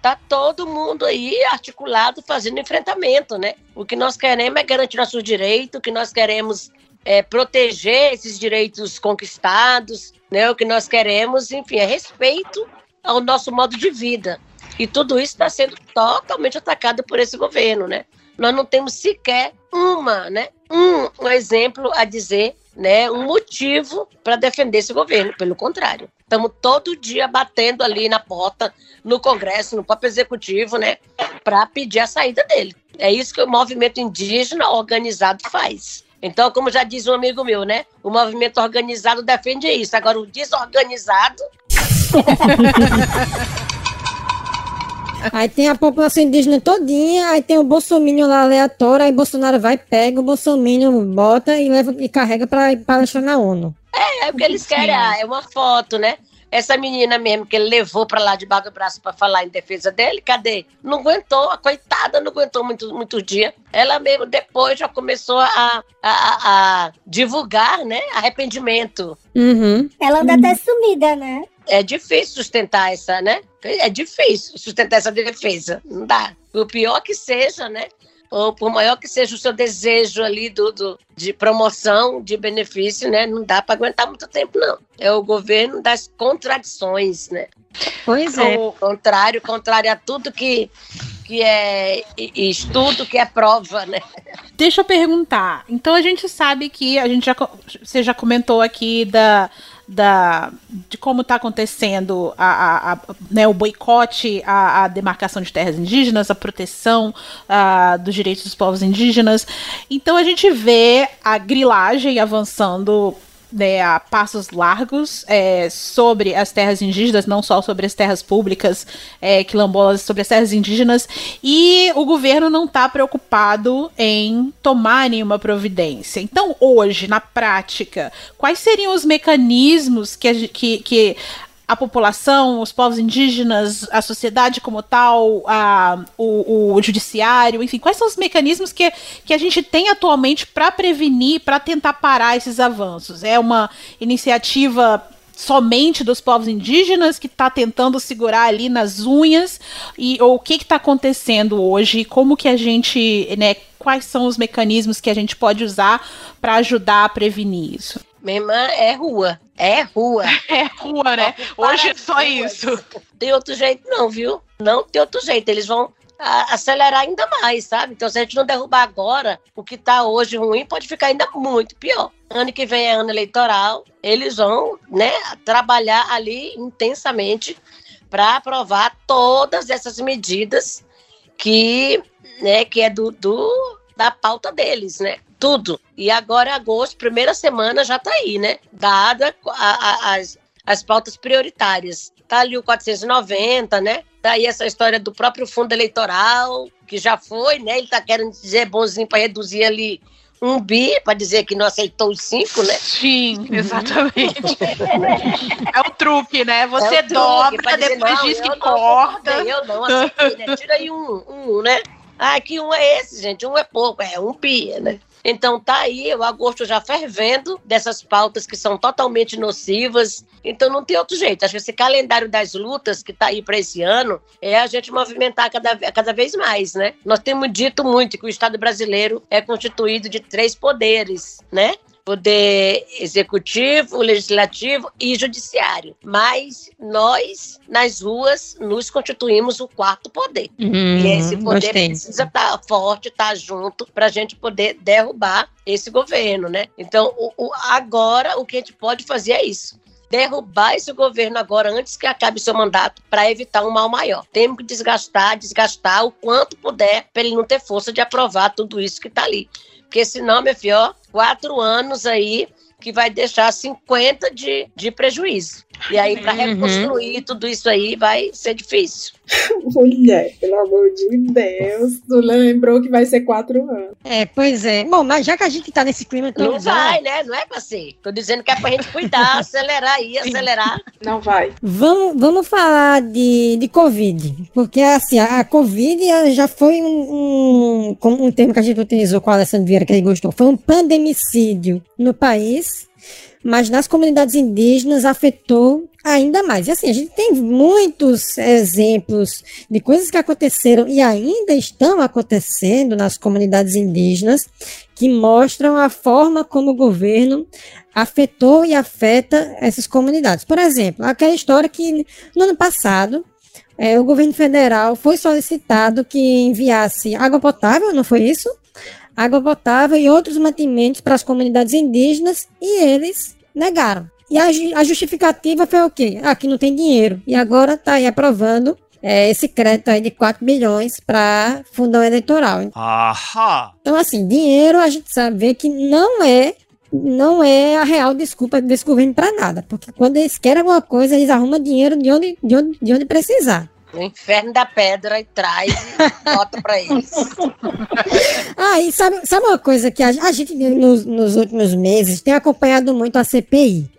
Tá todo mundo aí articulado fazendo enfrentamento, né? O que nós queremos é garantir nossos direitos, o que nós queremos é proteger esses direitos conquistados, né? O que nós queremos, enfim, é respeito ao nosso modo de vida. E tudo isso está sendo totalmente atacado por esse governo, né? Nós não temos sequer uma, né? Um, um exemplo a dizer, né? Um motivo para defender esse governo. Pelo contrário, estamos todo dia batendo ali na porta, no Congresso, no próprio Executivo, né? Para pedir a saída dele. É isso que o movimento indígena organizado faz. Então, como já diz um amigo meu, né? O movimento organizado defende isso. Agora, o desorganizado Aí tem a população indígena todinha, aí tem o Bolsonaro lá aleatório, aí Bolsonaro vai, pega o Bolsonaro, bota e leva e carrega pra palestrar na ONU. É, é o que eles querem, ah, é uma foto, né? Essa menina mesmo que ele levou pra lá debaixo do braço pra falar em defesa dele, cadê? Não aguentou, a coitada não aguentou muito, muito dia. Ela mesmo depois já começou a, a, a- a divulgar, né? Arrependimento. Uhum. Ela anda até sumida, né? É difícil sustentar essa, né? É difícil sustentar essa defesa. Não dá. O pior que seja, né? Ou por maior que seja o seu desejo ali do, do- de promoção, de benefício, né? Não dá para aguentar muito tempo, não. É o governo das contradições, né? Pois é. Contrário, contrário a tudo que, que é estudo, que é prova, né? Deixa eu perguntar. Então a gente sabe que a gente já você já comentou aqui da, da de como está acontecendo a, a- a- né, o boicote à, demarcação de terras indígenas, a proteção ah, dos direitos dos povos indígenas. Então a gente vê a grilagem avançando né, a passos largos é, sobre as terras indígenas, não só sobre as terras públicas é, quilombolas, sobre as terras indígenas, e o governo não está preocupado em tomar nenhuma providência. Então, hoje, na prática, quais seriam os mecanismos que, a que, que a população, os povos indígenas, a sociedade como tal, a, o, o judiciário, enfim, quais são os mecanismos que, que a gente tem atualmente para prevenir, para tentar parar esses avanços? É uma iniciativa somente dos povos indígenas que está tentando segurar ali nas unhas e ou o que está acontecendo hoje? Como que a gente, né? Quais são os mecanismos que a gente pode usar para ajudar a prevenir isso? Minha irmã é rua. É rua. É rua, né? Hoje é só isso. Tem outro jeito, não, viu? Não tem outro jeito. Eles vão acelerar ainda mais, sabe? Então, se a gente não derrubar agora, o que tá hoje ruim pode ficar ainda muito pior. Ano que vem é ano eleitoral, eles vão, né, trabalhar ali intensamente para aprovar todas essas medidas que, né, que é do, do da pauta deles, né? Tudo. E agora, agosto, primeira semana já tá aí, né? Dada a- a- as, as pautas prioritárias. Tá ali o 490, né? Tá aí essa história do próprio fundo eleitoral, que já foi, né? Ele tá querendo dizer bonzinho para reduzir ali um bi, para dizer que não aceitou os cinco, né? Sim, exatamente. É o truque, né? Você É truque, dobra, dizer, depois diz que não corta. Eu não aceitei, né? Tira aí um, um, né? Ah, que um é esse, gente? Um é pouco, é um bi, né? Então tá aí o agosto já fervendo dessas pautas que são totalmente nocivas. Então não tem outro jeito. Acho que esse calendário das lutas que tá aí para esse ano é a gente movimentar cada, cada vez mais, né? Nós temos dito muito que o Estado brasileiro é constituído de três poderes, né? Poder executivo, legislativo e judiciário. Mas nós, nas ruas, nos constituímos o quarto poder. Hum, e esse poder gostei. precisa estar forte, estar junto, para a gente poder derrubar esse governo, né? Então, o, o- agora, o que a gente pode fazer é isso. Derrubar esse governo agora, antes que acabe seu mandato, para evitar um mal maior. Temos que desgastar, desgastar o quanto puder, para ele não ter força de aprovar tudo isso que está ali. Porque senão, meu filho, ó, quatro anos aí que vai deixar 50 de, de prejuízo. E aí, para Uhum. reconstruir tudo isso aí, vai ser difícil. Mulher, pelo amor de Deus. Tu lembrou que vai ser quatro anos. É, pois é. Bom, mas já que a gente tá nesse clima tão Não vai, né? Não é pra ser. Tô dizendo que é pra gente cuidar, acelerar aí, acelerar. Não vai. Vamos, vamos falar de, de Covid. Porque, assim, a, a Covid já foi um, um, como um termo que a gente utilizou com o Alessandro Vieira, que ele gostou. Foi um pandemicídio no país, mas nas comunidades indígenas afetou ainda mais. E, assim, a gente tem muitos exemplos de coisas que aconteceram e ainda estão acontecendo nas comunidades indígenas que mostram a forma como o governo afetou e afeta essas comunidades. Por exemplo, aquela história que no ano passado eh, o governo federal foi solicitado que enviasse água potável, não foi isso? Água potável e outros mantimentos para as comunidades indígenas e eles negaram. E a, a justificativa foi o quê? Ah, que não tem dinheiro. E agora está aí aprovando eh, esse crédito aí de 4 bilhões para fundão eleitoral. Ahá! Então, assim, dinheiro a gente sabe ver que não é não é a real desculpa desse governo para nada. Porque quando eles querem alguma coisa, eles arrumam dinheiro de onde, de onde, de onde precisar. No inferno da pedra e traz e bota pra eles. Ah, e sabe, sabe uma coisa que a, a gente, nos, nos últimos meses, tem acompanhado muito a CPI.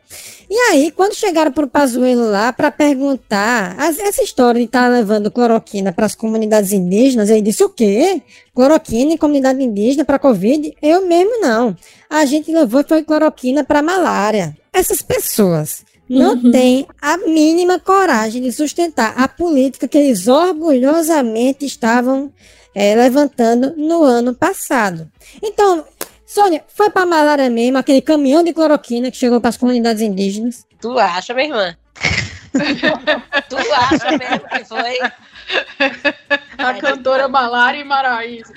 E aí, quando chegaram pro Pazuello lá para perguntar essa história de estar levando cloroquina para as comunidades indígenas, ele disse o quê? Cloroquina em comunidade indígena para Covid? Eu mesmo não. A gente levou foi cloroquina para malária. Essas pessoas não têm a mínima coragem de sustentar a política que eles orgulhosamente estavam eh, levantando no ano passado. Então, Sônia, foi para malária mesmo, aquele caminhão de cloroquina que chegou para as comunidades indígenas. Tu acha, minha irmã? tu acha mesmo que foi? A cantora Malária e Maraísa.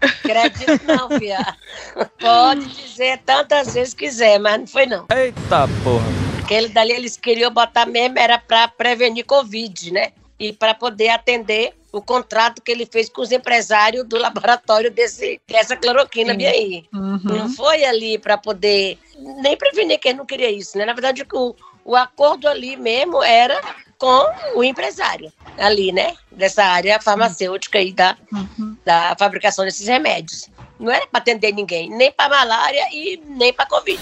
Acredito não, fia. Pode dizer tantas vezes quiser, mas não foi não. Eita porra! Aquele dali eles queriam botar mesmo, era para prevenir Covid, né? E para poder atender o contrato que ele fez com os empresários do laboratório desse, dessa cloroquina bem aí. Não foi ali para poder nem prevenir que ele não queria isso, né? Na verdade, o, o acordo ali mesmo era com o empresário ali, né? Dessa área farmacêutica aí da, da fabricação desses remédios. Não era para atender ninguém, nem para malária e nem para Covid.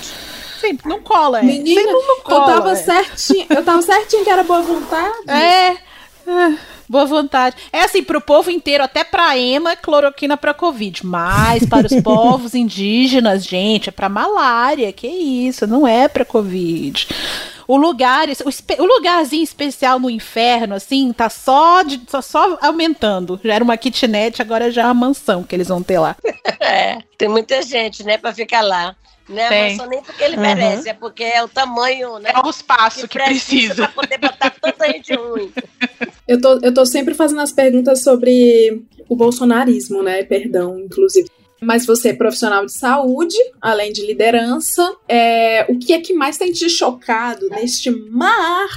Sim, não cola, é. Menina, Sempre não eu cola, tava é. certinho, eu tava certinho que era boa vontade. É. é, Boa vontade. É assim, pro povo inteiro, até pra ema, cloroquina pra Covid. Mas para os povos indígenas, gente, é pra malária. Que isso, não é pra Covid. O lugar, o, o lugarzinho especial no inferno, assim, tá só, de, só, só aumentando. Já era uma kitnet, agora já é uma mansão que eles vão ter lá. É, tem muita gente, né, para ficar lá. Né, Tem. mas só nem porque ele Uhum. merece, é porque é o tamanho, né? É o espaço que precisa. para poder botar tanta gente ruim. Eu tô, eu tô sempre fazendo as perguntas sobre o bolsonarismo, né? Perdão, inclusive. Mas você é profissional de saúde, além de liderança. É, o que é que mais tem te chocado neste mar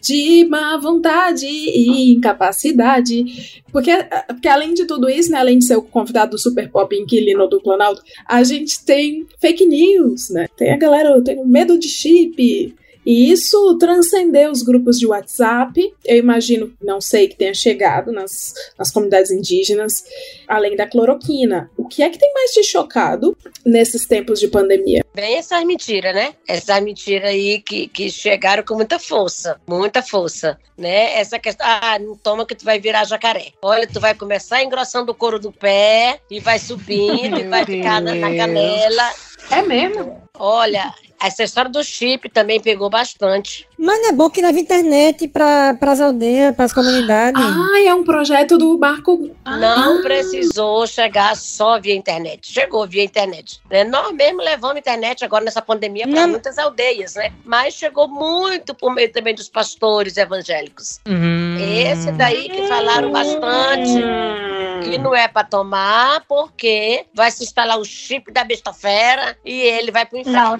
de má vontade e incapacidade? Porque, porque além de tudo isso, né, além de ser o convidado do Super Pop Inquilino do Planalto, a gente tem fake news, né? Tem a galera, tem o medo de chip, E isso transcendeu os grupos de WhatsApp. Eu imagino, não sei, que tenha chegado nas, nas comunidades indígenas, além da cloroquina. O que é que tem mais te chocado nesses tempos de pandemia? Bem, essas mentiras, né? Essas mentiras aí que, que chegaram com muita força, muita força, né? Essa questão, ah, não toma que tu vai virar jacaré. Olha, tu vai começar engrossando o couro do pé e vai subindo e vai ficar na, na canela. É mesmo? Olha, essa história do chip também pegou bastante. Mas não é bom que leva internet para as aldeias, para as comunidades. Ah, é um projeto do Marco. Não Ah. precisou chegar só via internet. Chegou via internet. Né? Nós mesmo levamos internet agora nessa pandemia para muitas aldeias, né? Mas chegou muito por meio também dos pastores evangélicos. Esse daí que falaram bastante que não é para tomar porque vai se instalar o chip da bestafera e ele vai pro inferno.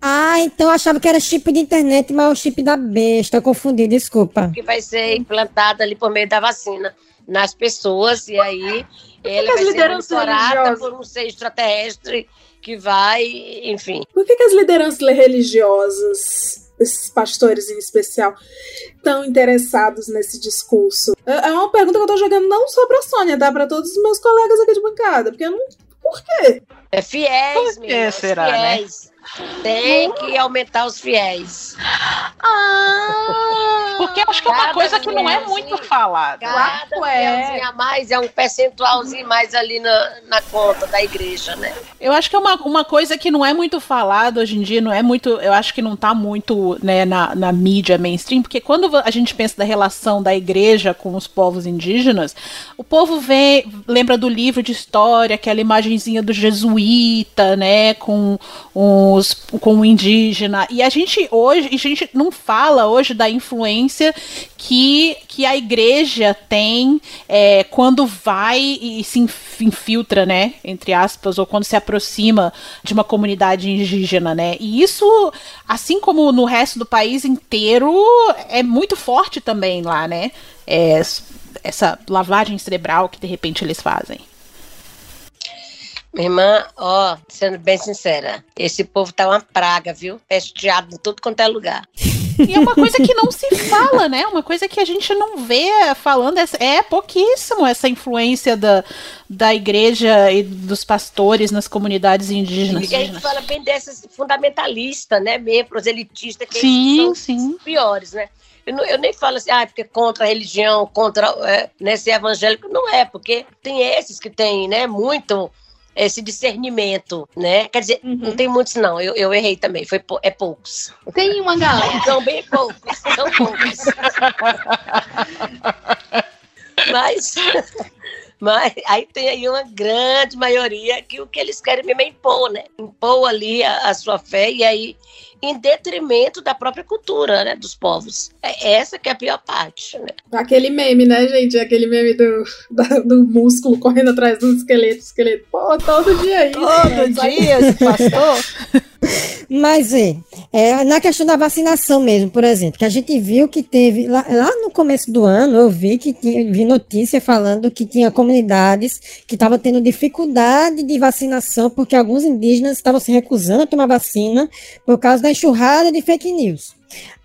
Ah, então eu achava que era chip de internet, mas é o chip da besta. Eu confundi, desculpa. que vai ser implantado ali por meio da vacina nas pessoas e aí ele que as vai ser lideranças monitorado por um ser extraterrestre que vai, enfim. Por que, que as lideranças religiosas, esses pastores em especial, estão interessados nesse discurso? É é uma pergunta que eu tô jogando não só pra Sônia, tá? Pra todos os meus colegas aqui de bancada. Porque eu não. Por quê? É fiéis, Por que será, né? Tem que aumentar os fiéis. Porque eu acho que é uma Cada coisa que não é fielzinho- muito falada. Cada fielzinho a mais é um percentualzinho mais ali na, na conta da igreja, né? Eu acho que é uma, uma coisa que não é muito falada hoje em dia, não é muito. Eu acho que não tá muito né, na, na mídia mainstream, porque quando a gente pensa da relação da igreja com os povos indígenas, o povo vem, lembra do livro de história, aquela imagenzinha do jesuíta, né, com os com o indígena. E a gente hoje, a gente não fala hoje da influência que, que a igreja tem é, quando vai e se inf- infiltra, né, entre aspas, ou quando se aproxima de uma comunidade indígena, né? E isso, assim como no resto do país inteiro, é muito forte também lá, né? É, essa lavagem cerebral que de repente eles fazem. Minha irmã, ó, sendo bem sincera, esse povo tá uma praga, viu? Pesteado em tudo quanto é lugar. E é uma coisa que não se fala, né? Uma coisa que a gente não vê falando. É, é pouquíssimo essa influência da, da igreja e dos pastores nas comunidades indígenas. E a gente fala bem desses fundamentalistas, né? Mesmo proselitistas, que Sim, são sim. os piores, né? Eu, não- eu nem falo assim, ah, porque contra a religião, contra é, né, ser evangélico. Não é, porque tem esses que têm, né, muito esse discernimento, né? Quer dizer, não tem muitos, não. Eu, eu errei também. Foi, é poucos. Tem uma galera. São bem poucos. São poucos. Mas, mas aí tem aí uma grande maioria que o que eles querem mesmo é impor, né? Impor ali a, a sua fé e aí em detrimento da própria cultura, né, dos povos. É essa que é a pior parte, né? Aquele meme, né, gente? Aquele meme do, da- do músculo correndo atrás do esqueleto. Esqueleto. Pô, todo dia isso. Todo né? Dia, esse pastor. Mas é, é, na questão da vacinação mesmo, por exemplo, que a gente viu que teve, lá, lá no começo do ano, eu vi que tinha, vi notícia falando que tinha comunidades que estavam tendo dificuldade de vacinação porque alguns indígenas estavam se recusando a tomar vacina por causa da enxurrada de fake news.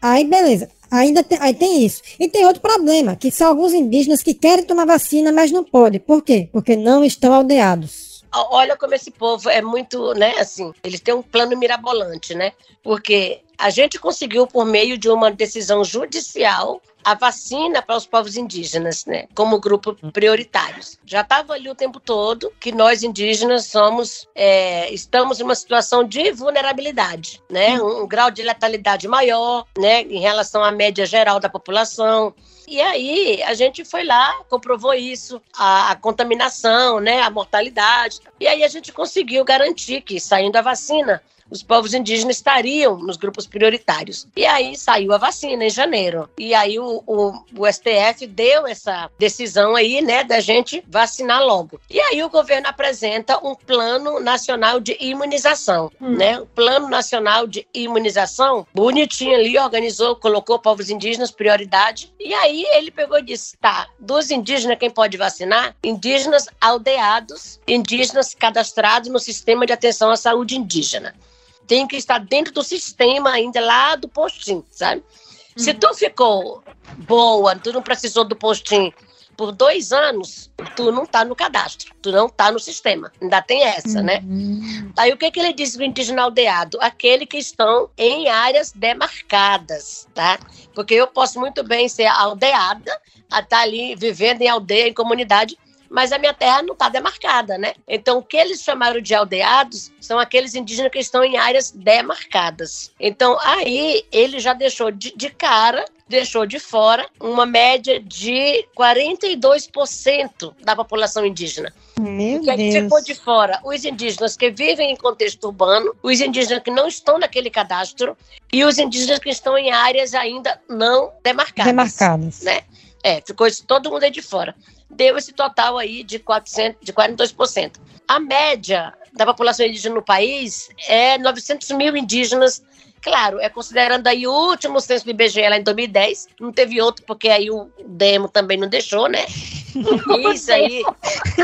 Aí, beleza. Ainda tem, aí tem isso. E tem outro problema, que são alguns indígenas que querem tomar vacina, mas não podem. Por quê? Porque não estão aldeados. Olha como esse povo é muito, né, assim, eles têm um plano mirabolante, né? Porque a gente conseguiu, por meio de uma decisão judicial, a vacina para os povos indígenas, né? Como grupo prioritários. Já estava ali o tempo todo que nós indígenas somos, é, estamos em uma situação de vulnerabilidade, né? Um, um grau de letalidade maior, né? Em relação à média geral da população. E aí a gente foi lá, comprovou isso, a, a contaminação, né, a mortalidade. E aí a gente conseguiu garantir que, saindo a vacina, os povos indígenas estariam nos grupos prioritários. E aí saiu a vacina em janeiro. E aí o, o, o STF deu essa decisão aí, né, da gente vacinar logo. E aí o governo apresenta um plano nacional de imunização, né? O plano nacional de imunização, bonitinho ali, organizou, colocou povos indígenas prioridade. E aí ele pegou e disse: tá, dos indígenas, quem pode vacinar? Indígenas aldeados, indígenas cadastrados no sistema de atenção à saúde indígena. Tem que estar dentro do sistema ainda lá do postinho, sabe? Se tu ficou boa, tu não precisou do postinho por dois anos, tu não tá no cadastro, tu não tá no sistema. Ainda tem essa, né? Aí o que, que ele diz do indígena aldeado? Aquele que estão em áreas demarcadas, tá? Porque eu posso muito bem ser aldeada, a estar ali vivendo em aldeia, em comunidade, mas a minha terra não está demarcada, né? Então, o que eles chamaram de aldeados são aqueles indígenas que estão em áreas demarcadas. Então, aí ele já deixou de, de cara, deixou de fora uma média de 42% da população indígena. Meu é que Deus. ficou de fora? Os indígenas que vivem em contexto urbano, os indígenas que não estão naquele cadastro e os indígenas que estão em áreas ainda não demarcadas. Demarcadas. Né? É, ficou isso, todo mundo aí de fora. Deu esse total aí de, 400, de 42%. A média da população indígena no país é 900 mil indígenas. Claro, é considerando aí o último censo do IBGE lá em 2010. Não teve outro, porque aí o demo também não deixou, né? Isso aí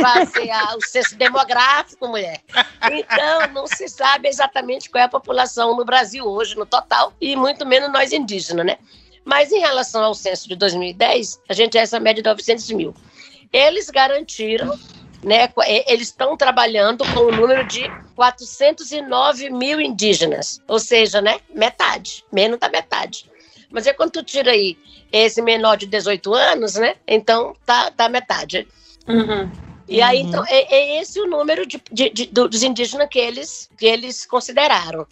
vai ser a- o censo demográfico, mulher. Então, não se sabe exatamente qual é a população no Brasil hoje, no total, e muito menos nós indígenas, né? Mas em relação ao censo de 2010, a gente é essa média de 900 mil. Eles garantiram, né? Eles estão trabalhando com o número de 409 mil indígenas, ou seja, né? Metade, menos da metade. Mas é quando tu tira aí esse menor de 18 anos, né? Então tá, tá metade. E aí, então, é, é esse o número de, de- de- do- dos indígenas que eles, que eles consideraram.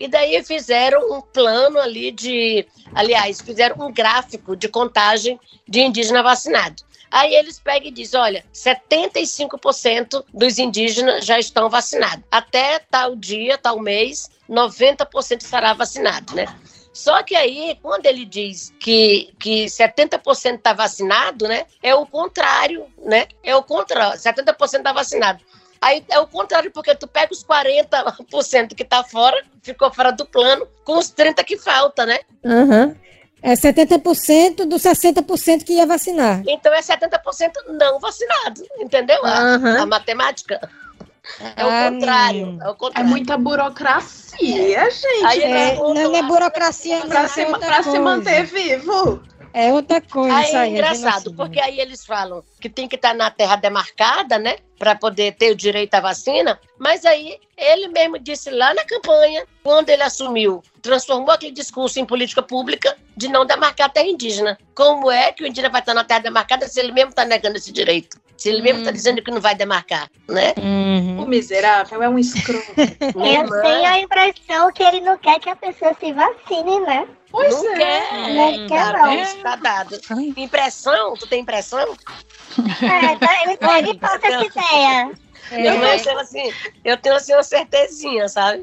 E daí fizeram um plano ali de. Aliás, fizeram um gráfico de contagem de indígena vacinado. Aí eles pegam e dizem: olha, 75% dos indígenas já estão vacinados. Até tal dia, tal mês, 90% estará vacinado, né? Só que aí, quando ele diz que, que 70% está vacinado, né? É o contrário, né? É o contrário. 70% está vacinado. Aí é o contrário, porque tu pega os 40% que tá fora, ficou fora do plano, com os 30% que falta, né? Aham. É 70% dos 60% que ia vacinar. Então é 70% não vacinado, entendeu? A- Aham. A, matemática. É o Ah, contrário. menino. É o contrário. É muita burocracia, gente. Aí É, voltou não é burocracia, não. Pra se, é outra pra se manter vivo. É outra coisa Aí é engraçado, porque aí eles falam que tem que estar na terra demarcada, né? Para poder ter o direito à vacina. Mas aí ele mesmo disse lá na campanha, quando ele assumiu, transformou aquele discurso em política pública de não demarcar a terra indígena. Como é que o indígena vai estar na terra demarcada se ele mesmo está negando esse direito? Se ele mesmo está dizendo que não vai demarcar, né? O miserável é um escroto. Eu tenho a impressão que ele não quer que a pessoa se vacine, né? Pois não é. quer. Não quer, Tá não. vendo? Tá dado. Impressão? Tu tem impressão? É, tá, ele, ele passa essa ideia. Eu, tenho assim, eu tenho assim uma certezinha, sabe?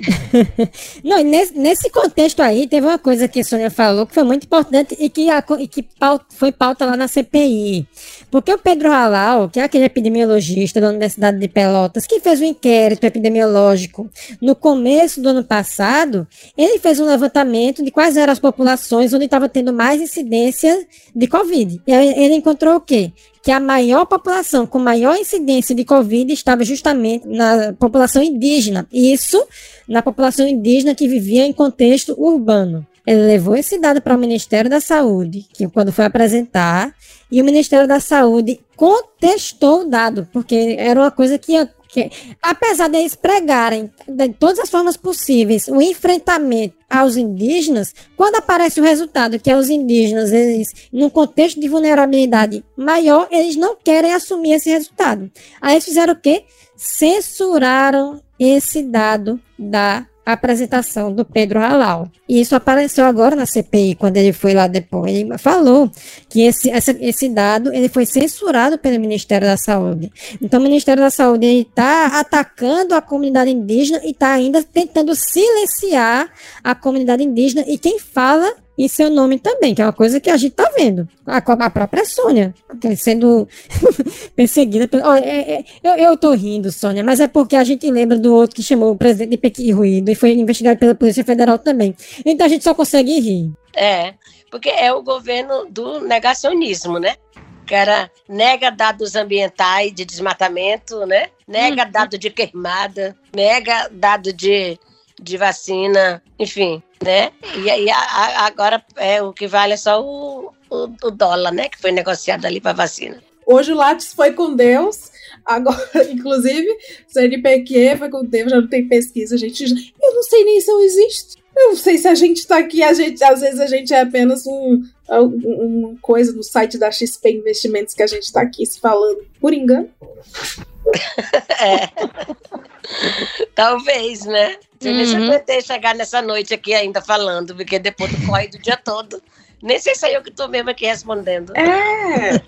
Não, nesse, nesse contexto aí, teve uma coisa que a Sônia falou que foi muito importante e que, a e que pau- foi pauta lá na CPI. Porque o Pedro Halal, que é aquele epidemiologista da Universidade de Pelotas, que fez um inquérito epidemiológico no começo do ano passado, ele fez um levantamento de quais eram as populações onde estava tendo mais incidência de Covid. E aí ele encontrou o quê? Que a maior população com maior incidência de Covid estava justamente na população indígena. Isso na população indígena que vivia em contexto urbano. Ele levou esse dado para o Ministério da Saúde, que quando foi apresentar, e o Ministério da Saúde contestou o dado, porque era uma coisa que, que apesar de eles pregarem de todas as formas possíveis o enfrentamento aos indígenas, quando aparece o resultado que é os indígenas, eles, num contexto de vulnerabilidade maior, eles não querem assumir esse resultado. Aí eles fizeram o quê? Censuraram esse dado da apresentação do Pedro Halal. E isso apareceu agora na CPI, quando ele foi lá depois. Ele falou que esse, esse dado ele foi censurado pelo Ministério da Saúde. Então, o Ministério da Saúde está atacando a comunidade indígena e está ainda tentando silenciar a comunidade indígena e quem fala em seu nome também, que é uma coisa que a gente está vendo. A, a própria Sônia que sendo perseguida. É- é- eu, eu tô rindo, Sônia, mas é porque a gente lembra do outro que chamou o presidente de Pequim Ruído e foi investigado pela Polícia Federal também. Então a gente só consegue rir. É, porque é o governo do negacionismo, né? Que era nega dados ambientais de desmatamento, né? Nega dado de queimada, nega dado de, de vacina, enfim, né? E aí agora é, o que vale é só o, o, o dólar, né? Que foi negociado ali para vacina. Hoje o Lattes foi com Deus. Agora, inclusive, CNPq foi com Deus, já não tem pesquisa, gente. Eu não sei nem se eu existo. Eu não sei se a gente tá aqui, a gente, às vezes a gente é apenas um, um- uma coisa no site da XP Investimentos que a gente tá aqui se falando por engano. Talvez, né? Você nem se Uhum. aguentei chegar nessa noite aqui ainda falando, porque depois do corre do dia todo. Nem sei se é eu que tô mesmo aqui respondendo. É.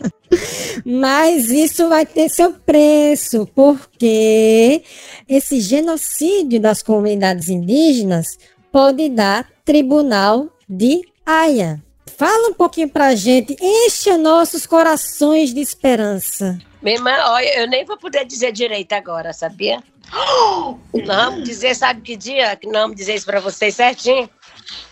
Mas isso vai ter seu preço, porque esse genocídio das comunidades indígenas pode dar tribunal de Haia. Fala um pouquinho pra gente, encha nossos corações de esperança. Minha irmã, olha, eu nem vou poder dizer direito agora, sabia? Nós vamos dizer, sabe que dia? Que nós vamos dizer isso pra vocês certinho?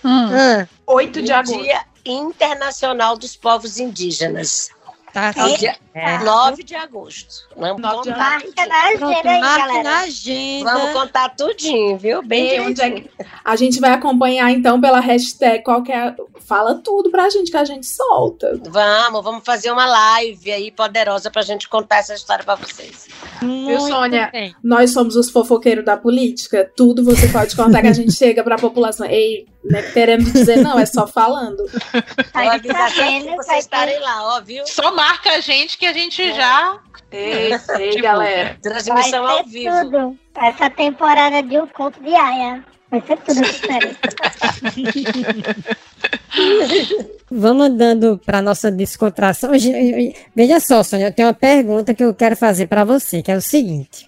Ah. 8 de agosto. Dia Internacional dos Povos Indígenas. Tá É o dia certo. 9 de agosto. Vamos Nove de contar. agosto. Marca na agenda aí, Marca galera. na agenda. Vamos contar tudinho, viu? Bem onde é que- A gente vai acompanhar então pela hashtag qualquer. Fala tudo pra gente que a gente solta. Vamos, vamos fazer uma live aí poderosa pra gente contar essa história pra vocês. Viu, Sônia? Nós somos os fofoqueiros da política. Tudo você pode contar que a gente chega pra população. Ei, não é querendo dizer, não, é só falando. Avisar sempre que vocês estarem lá, ó, viu? Só marca a gente que a gente já. Ei, ei, Tipo, galera. Transmissão Vai ao ser vivo. tudo. Essa temporada de um conto de Aya. Vai ser tudo. Vamos dando para nossa descontração. Veja só, Sônia, eu tenho uma pergunta que eu quero fazer para você, que é o seguinte.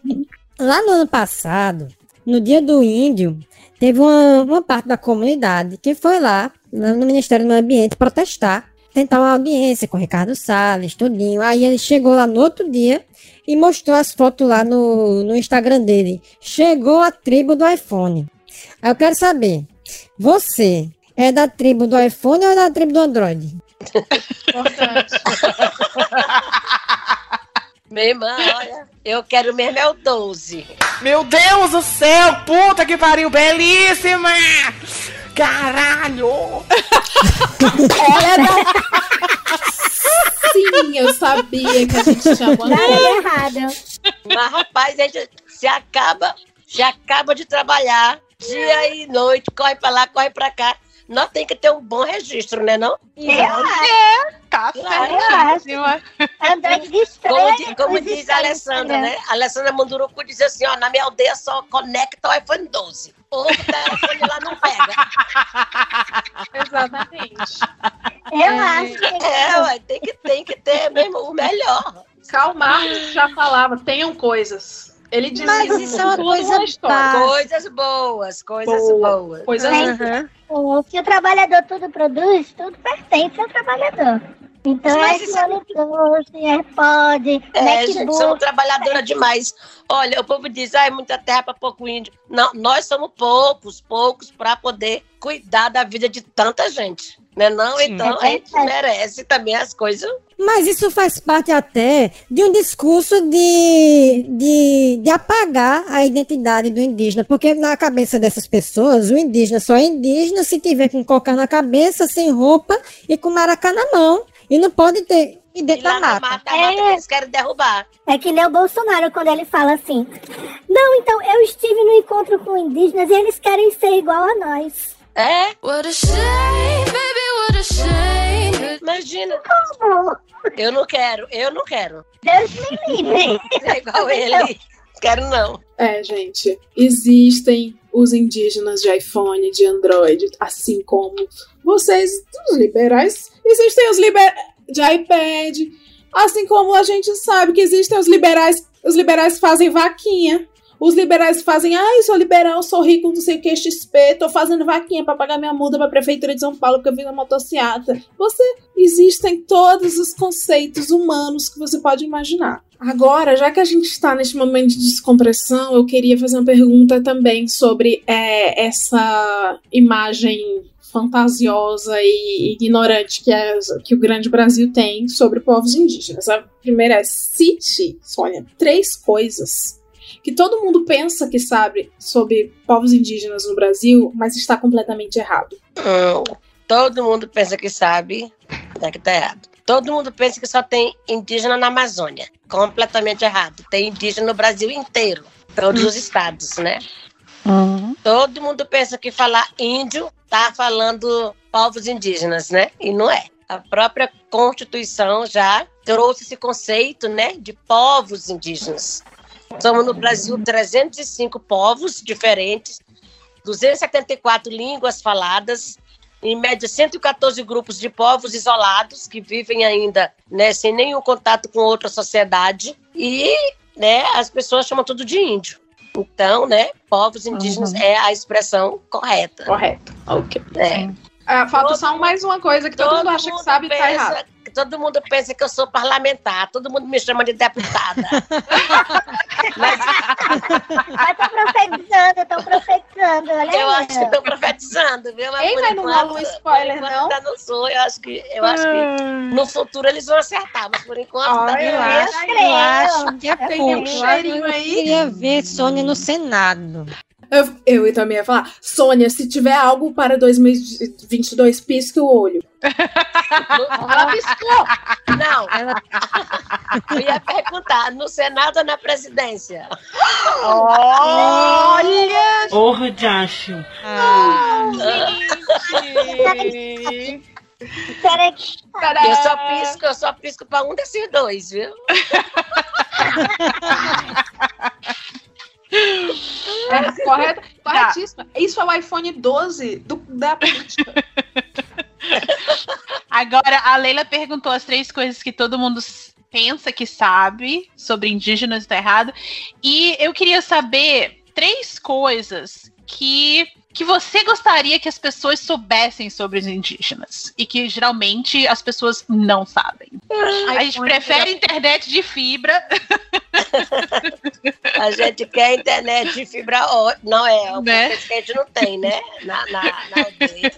Lá no ano passado, no dia do índio, teve uma, uma parte da comunidade que foi lá no no Ministério do Meio Ambiente protestar, tentar uma audiência com o Ricardo Salles, tudinho. Aí ele chegou lá no outro dia e mostrou as fotos lá no, no Instagram dele. Chegou a tribo do iPhone. Aí eu quero saber, você é da tribo do iPhone ou é da tribo do Android? Minha irmã, olha, eu quero mesmo é o 12. Meu Deus do céu, puta que pariu, belíssima! Caralho! Olha, da... sim, eu sabia que a gente chamou Nada de errado. Mas, rapaz, a gente se acaba, se acaba de trabalhar dia e noite, corre pra lá, corre pra cá. Nós tem que ter um bom registro, né não? Eu acho. É, tá Claro. Como, distrai. di- como diz a Alessandra, né? A Alessandra Munduruku diz assim, ó, na minha aldeia só conecta o iPhone 12. Outro telefone lá não pega. Exatamente. Eu acho que É, ué, tem que, tem que ter mesmo o melhor. Karl Marx já falava, tenham coisas. Ele dizia Mas isso é uma coisa história. básica. Coisas boas, coisas Boa. boas. Coisas Aham. o que o trabalhador tudo produz, tudo pertence ao trabalhador. Então Mas é isso- Doce, AirPod, É, gente, MacBook. somos trabalhadora demais. Olha, o povo diz, ah, é muita terra para pouco índio. Não, nós somos poucos, poucos para poder cuidar da vida de tanta gente. Né não? Então a gente merece também as coisas. Mas isso faz parte até de um discurso de, de, de apagar a identidade do indígena, porque na cabeça dessas pessoas, o indígena só é indígena se tiver com cocar na cabeça, sem roupa e com maracá na mão. E não pode ter. E dentro E lá da na mata. mata, a mata que eles querem derrubar. É que nem o Bolsonaro quando ele fala assim: Não, então eu estive no encontro com indígenas e eles querem ser igual a nós. É? What a shame, baby. Imagina. Como? Eu não quero, eu não quero. Deus me livre. É igual ele. Quero não. É, gente, existem os indígenas de iPhone, de Android, assim como vocês, os liberais, existem os liber... de iPad, assim como a gente sabe que existem os liberais, os liberais fazem vaquinha. Os liberais fazem, ah, eu sou liberal, sou rico, não sei o que, XP, tô fazendo vaquinha pra pagar minha multa pra prefeitura de São Paulo porque eu vim na motociata. Você, existem todos os conceitos humanos que você pode imaginar. Agora, já que a gente está neste momento de descompressão, eu queria fazer uma pergunta também sobre é, essa imagem fantasiosa e ignorante que, é, que o grande Brasil tem sobre povos indígenas. A primeira é cite, Sônia, três coisas que todo mundo pensa que sabe sobre povos indígenas no Brasil, mas está completamente errado. Hum, todo mundo pensa que sabe, é que tá errado. Todo mundo pensa que só tem indígena na Amazônia. Completamente errado. Tem indígena no Brasil inteiro, todos os estados, né? Todo mundo pensa que falar índio tá falando povos indígenas, né? E não é. A própria Constituição já trouxe esse conceito, né, de povos indígenas. Somos no Brasil 305 povos diferentes, 274 línguas faladas, em média 114 grupos de povos isolados que vivem ainda, né, sem nenhum contato com outra sociedade e, né, as pessoas chamam tudo de índio. Então, né, povos indígenas é a expressão correta. Correto. Ok. É. Ah, falta só mais uma coisa que todo, mundo acha que sabe e tá pensa- errado. Todo mundo pensa que eu sou parlamentar, todo mundo me chama de deputada. Mas tá profetizando, estão profetizando, olha Eu acho que estão profetizando, viu? Ei, por mas não enquanto- rola um spoiler, por enquanto não? Ainda não sou. Eu acho que, eu acho que no futuro eles vão acertar, mas por enquanto Olha, tá eu acho-. Eu acho que é Tem pouco. um cheirinho Eu aí. queria ver Sônia no Senado. Eu, eu também ia falar, Sônia, se tiver algo para 2022, pisque o olho. Ela piscou. Não. Eu ia perguntar, no Senado ou na presidência? Olha! Porra de acho. Peraí. Eu só pisco, eu só pisco pra um desses dois, viu? É, correto, corretíssimo. Isso é o iPhone 12 do, da política. Agora, a Leila perguntou as três coisas que todo mundo pensa que sabe sobre indígenas e tá errado. E eu queria saber três coisas que, que você gostaria que as pessoas soubessem sobre os indígenas. E que geralmente as pessoas não sabem. a gente prefere internet de fibra. A gente quer internet de fibra. Não é, uma Né? que a gente não tem, né? Na, na, na aldeia.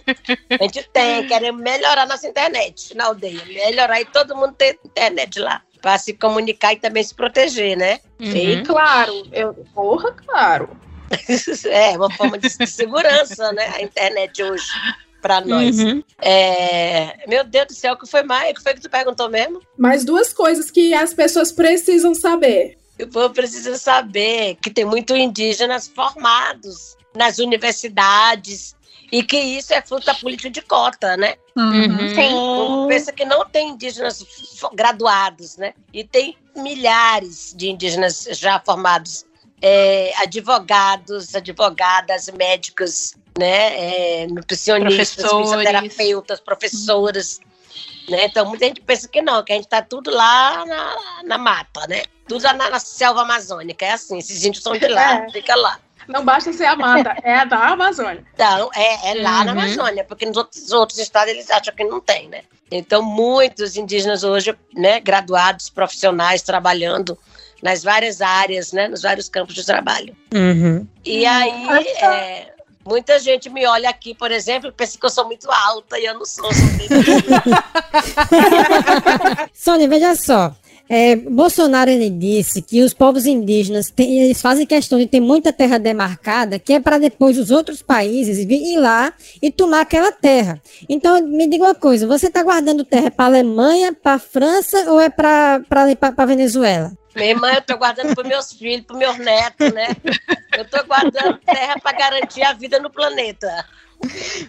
A gente tem, queremos melhorar nossa internet na aldeia. Melhorar e todo mundo ter internet lá. Pra se comunicar e também se proteger, né? E claro, eu, porra, claro. É, uma forma de, segurança, né? A internet hoje, pra nós. Uhum. É, meu Deus do céu, o que foi mais? O que foi que tu perguntou mesmo? Mais duas coisas que as pessoas precisam saber. O povo precisa saber que tem muito indígenas formados nas universidades e que isso é fruto da política de cota, né? Sim. O povo pensa que não tem indígenas graduados, né? E tem milhares de indígenas já formados. É, advogados, advogadas, médicos, né? É, nutricionistas, Professores. fisioterapeutas, professoras. Né? Então, muita gente pensa que não, que a gente tá tudo lá na, na mata, né? Tudo lá na, na selva amazônica. É assim, esses índios são de lá, É. fica lá. Não basta ser a mata, é da Amazônia. Então, é, é lá na Uhum. Amazônia, porque nos outros, outros estados eles acham que não tem, né? Então, muitos indígenas hoje, né, graduados, profissionais, trabalhando nas várias áreas, né, nos vários campos de trabalho. Uhum. E aí, é, muita gente me olha aqui, por exemplo, e pensa que eu sou muito alta e eu não sou. sou Sônia, veja só. É, Bolsonaro ele disse que os povos indígenas eles fazem questão de ter muita terra demarcada, que é para depois os outros países vir ir lá e tomar aquela terra. Então, me diga uma coisa: você está guardando terra para Alemanha, para França ou é para Venezuela? Minha irmã, eu tô guardando para meus filhos, para meus netos, né? Eu tô guardando terra para garantir a vida no planeta.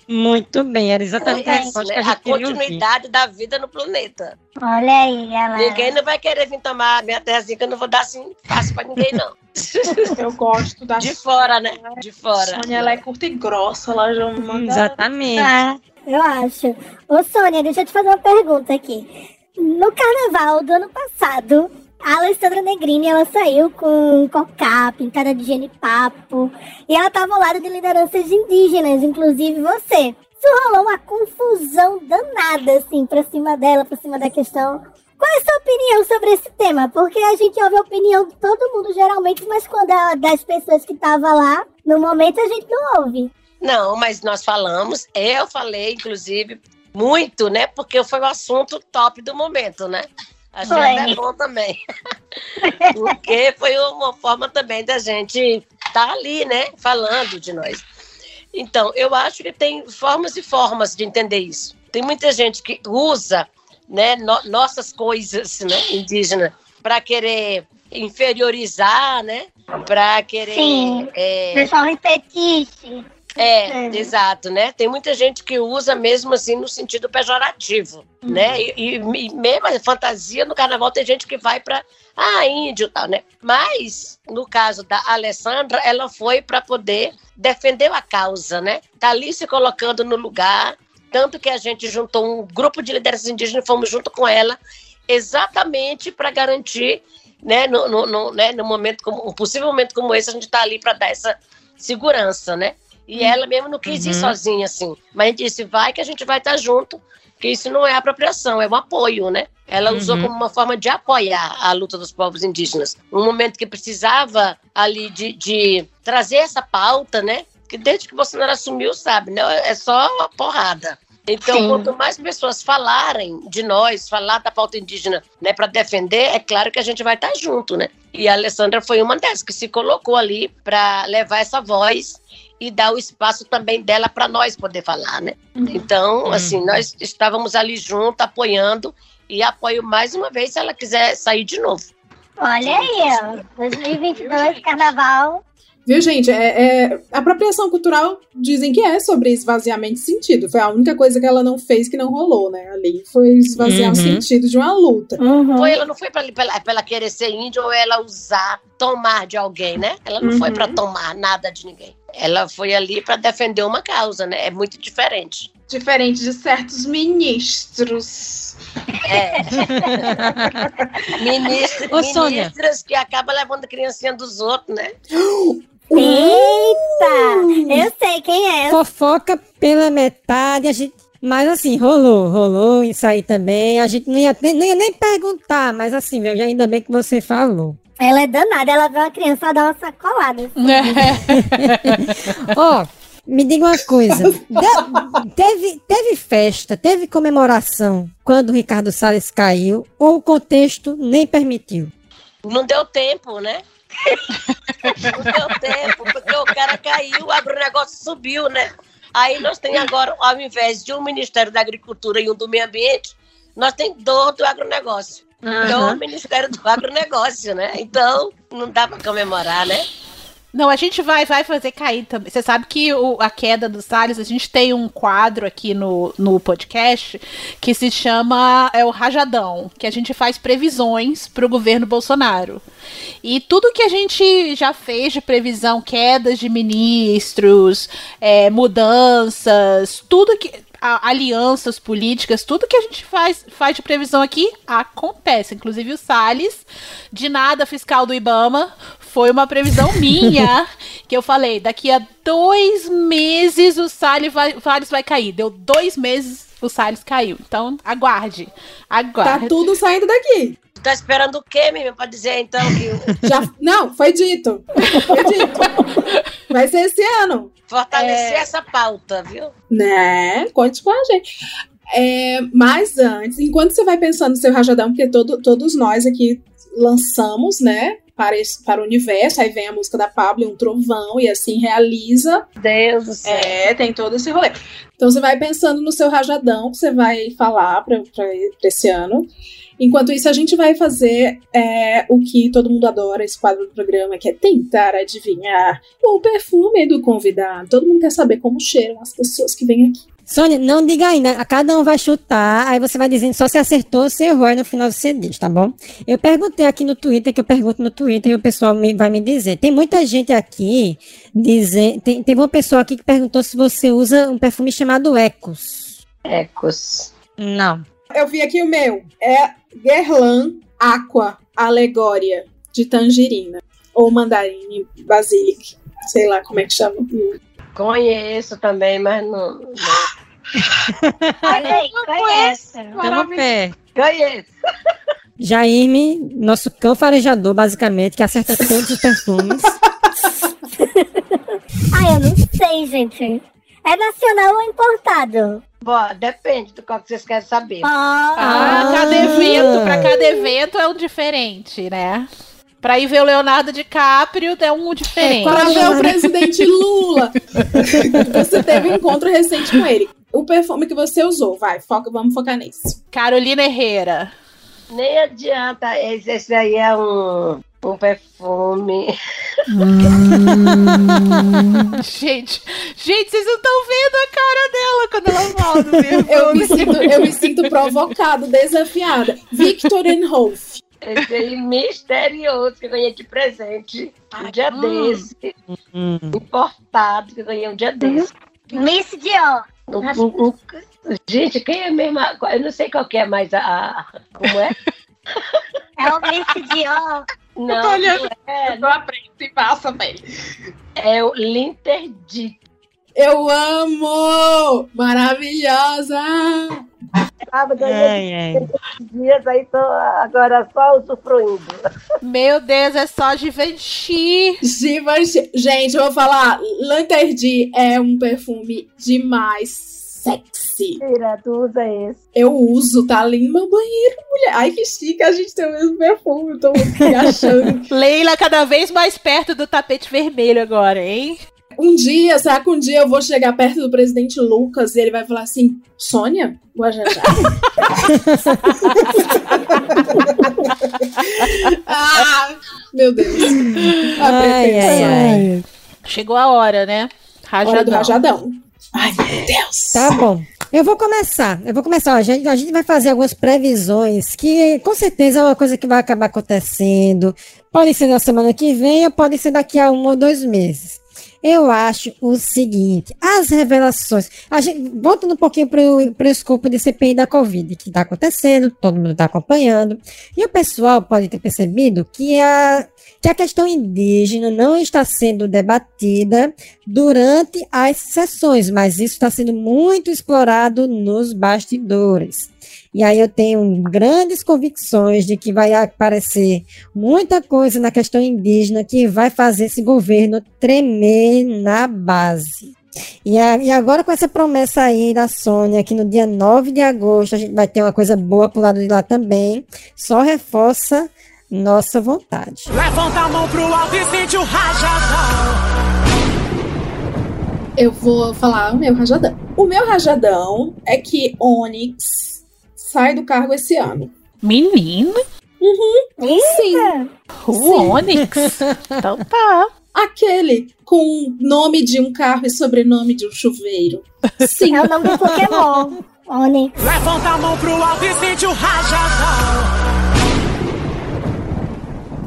Muito bem, era exatamente É a isso, né? que a A queria ouvir. continuidade da vida no planeta. Olha aí, galera. Ninguém não vai querer vir tomar minha terrazinha, que eu não vou dar assim fácil pra ninguém, não. Eu gosto da De fora, né? De fora. Sônia, ela é curta e grossa, ela já manda... Exatamente. Ah, eu acho. Ô, Sônia, deixa eu te fazer uma pergunta aqui. No carnaval do ano passado, a Alessandra Negrini, ela saiu com cocá, pintada de genipapo, e ela tava ao lado de lideranças indígenas, inclusive você. Isso rolou uma confusão danada, assim, pra cima dela, pra cima da questão. Qual é a sua opinião sobre esse tema? Porque a gente ouve a opinião de todo mundo, geralmente, mas quando é das pessoas que estavam lá, no momento a gente não ouve. Não, mas nós falamos, eu falei, inclusive, muito, né? Porque foi o assunto top do momento, né? Que Foi. é bom também. Porque foi uma forma também da gente estar ali, né? Falando de nós. Então, eu acho que tem formas e formas de entender isso. Tem muita gente que usa né, no- nossas coisas né, indígenas para querer inferiorizar, né? Para querer. Sim. é, Pessoal repetisse. É, exato, né? Tem muita gente que usa mesmo assim no sentido pejorativo, né? E, e- e mesmo a fantasia no carnaval tem gente que vai para ah, índio e tal, né? Mas no caso da Alessandra, ela foi para poder defender a causa, né? Tá ali se colocando no lugar, tanto que a gente juntou um grupo de lideranças indígenas e fomos junto com ela exatamente para garantir, né, no, no, no, né, no momento como um possível momento como esse, a gente tá ali para dar essa segurança, né? E ela mesmo não quis ir Uhum. sozinha, assim. Mas a gente disse, vai que a gente vai estar junto, que isso não é apropriação, é um apoio, né? Ela usou Uhum. como uma forma de apoiar a luta dos povos indígenas. Um momento que precisava ali de, de trazer essa pauta, né? Que desde que Bolsonaro assumiu, sabe, né? É só porrada. Então, Sim. quanto mais pessoas falarem de nós, falar da pauta indígena, né, para defender, é claro que a gente vai estar junto, né? E a Alessandra foi uma dessas que se colocou ali para levar essa voz e dar o espaço também dela para nós poder falar, né? Então, assim, nós estávamos ali junto, apoiando e apoio mais uma vez se ela quiser sair de novo. Olha aí, ó. 2022, carnaval. Viu, gente? É, é- apropriação cultural dizem que é sobre esvaziamento de sentido. Foi a única coisa que ela não fez que não rolou, né? Ali foi esvaziar o Uhum. sentido de uma luta. Foi, ela não foi para ela querer ser índia ou ela usar, tomar de alguém, né? Ela não foi Uhum. para tomar nada de ninguém. Ela foi ali para defender uma causa, né? É muito diferente. Diferente de certos ministros. É. Ministra, Ô, ministras que acabam levando a criancinha dos outros, né? Eita! Eu sei quem é. Fofoca pela metade, a gente. Mas assim, rolou, rolou isso aí também. A gente não ia, nem, nem, nem perguntar, mas assim, meu, ainda bem que você falou. Ela é danada, ela vê uma criança dar uma sacolada. Ó, me diga uma coisa. De- teve, teve festa, teve comemoração quando o Ricardo Salles caiu, ou o contexto nem permitiu? Não deu tempo, né? Não deu tempo, porque o cara caiu, o agronegócio subiu, né? Aí nós temos agora, ao invés de um Ministério da Agricultura e um do Meio Ambiente, nós temos dois do agronegócio. Então, Aham. o Ministério do Agronegócio, né? Então, não dá para comemorar, né? Não, a gente vai, vai fazer cair também. Você sabe que o- a queda do Salles, a gente tem um quadro aqui no, no podcast que se chama é o Rajadão, que a gente faz previsões para o governo Bolsonaro. E tudo que a gente já fez de previsão, quedas de ministros, é, mudanças, tudo que. A- alianças políticas, tudo que a gente faz, faz de previsão aqui acontece. Inclusive o Salles, de nada fiscal do Ibama, foi uma previsão minha que eu falei: daqui a dois meses o Salles vai, o Salles vai cair. Deu dois meses, o Salles caiu. Então aguarde. Aguarde. Tá tudo saindo daqui. Tá esperando o quê, menino, pra dizer então que. Já, não, foi dito. Foi dito. Vai ser esse ano. Fortalecer É. essa pauta, viu? Né? Conte com a gente. É, mas antes, enquanto você vai pensando no seu rajadão, porque todo- todos nós aqui lançamos, né? Para, esse- para o universo, aí vem a música da Pablo, um trovão, e assim realiza. Deus do céu. É, tem todo esse rolê. Então você vai pensando no seu rajadão que você vai falar para esse ano. Enquanto isso, a gente vai fazer é, o que todo mundo adora, esse quadro do programa, que é tentar adivinhar o perfume do convidado. Todo mundo quer saber como cheiram as pessoas que vêm aqui. Sônia, não diga ainda. A Cada um vai chutar, aí você vai dizendo só se acertou ou se errou, aí no final você diz, tá bom? Eu perguntei aqui no Twitter, que eu pergunto no Twitter e o pessoal me- vai me dizer. Tem muita gente aqui dizendo. Tem, teve uma pessoa aqui que perguntou se você usa um perfume chamado Ecos. Ecos. Não. Eu vi aqui o meu. É Guerlain Aqua Alegória de tangerina. Ou mandarine basilic. Sei lá como é que chama. Conheço também, mas não. não. Olha aí, pé. Conheço. Jaime, nosso cão farejador, basicamente, que acerta todos os perfumes. Ai, eu não sei, gente. É nacional ou importado? Bom, depende do qual que vocês querem saber. Ah, cada evento, pra cada evento é um diferente, né? Pra ir ver o Leonardo DiCaprio é um diferente. Para ver o presidente Lula. você teve um encontro recente com ele. O perfume que você usou, vai, foca, vamos focar nisso. Carolina Herrera. Nem adianta, esse, esse aí é um, um perfume. gente, gente, vocês não estão vendo a cara dela quando ela fala do perfume. Eu me sinto, eu me sinto provocado, desafiada. Victor Rolf. Esse aí misterioso que eu ganhei de presente um dia hum. desse. Importado que eu ganhei um dia desse. Miss Dior. Um- um- gente, quem é mesmo? Eu não sei qual que é mais a. a- como é? É o Miss Dior. Não, Eu tô olhando. não é. Eu tô aprendendo e passa bem. É o Linterdit. Eu amo! Maravilhosa! Tava Ai, ganhando dias, aí tô agora só usufruindo. Meu Deus, é só Givenchy. Givenchy. Gente, eu vou falar. Lanterdi é um perfume demais sexy. Tira, tu usa esse. Eu uso, tá ali no meu banheiro, mulher. Ai, que chique, a gente tem o mesmo perfume. Eu tô me achando. Leila cada vez mais perto do tapete vermelho agora, hein? Um dia, será que um dia eu vou chegar perto do presidente Lucas e ele vai falar assim: Sônia, Guajajá? ah, meu Deus. A Ai, ai, ai. Chegou a hora, né? Hora do Rajadão. Ai, meu Deus. Tá bom. Eu vou começar. Eu vou começar. ó, A gente, a gente vai fazer algumas previsões que com certeza é uma coisa que vai acabar acontecendo. Pode ser na semana que vem ou pode ser daqui a um ou dois meses. Eu acho o seguinte, as revelações, a gente, voltando um pouquinho para o escopo de CPI da Covid, que está acontecendo, todo mundo está acompanhando, e o pessoal pode ter percebido que a, que a questão indígena não está sendo debatida durante as sessões, mas isso está sendo muito explorado nos bastidores. E aí eu tenho grandes convicções de que vai aparecer muita coisa na questão indígena que vai fazer esse governo tremer na base. E, a- e agora com essa promessa aí da Sônia, que no dia 9 de agosto a gente vai ter uma coisa boa pro lado de lá também, só reforça nossa vontade. Levanta a mão pro alto e sente o rajadão. Eu vou falar o meu rajadão. O meu rajadão é que Onyx sai do cargo esse ano. Menina, Uhum. Sim. o Sim. Onyx. Então tá. Aquele com nome de um carro e sobrenome de um chuveiro. Sim. É o nome do Pokémon. Onix. Levanta a mão pro alto e sente o rajadão.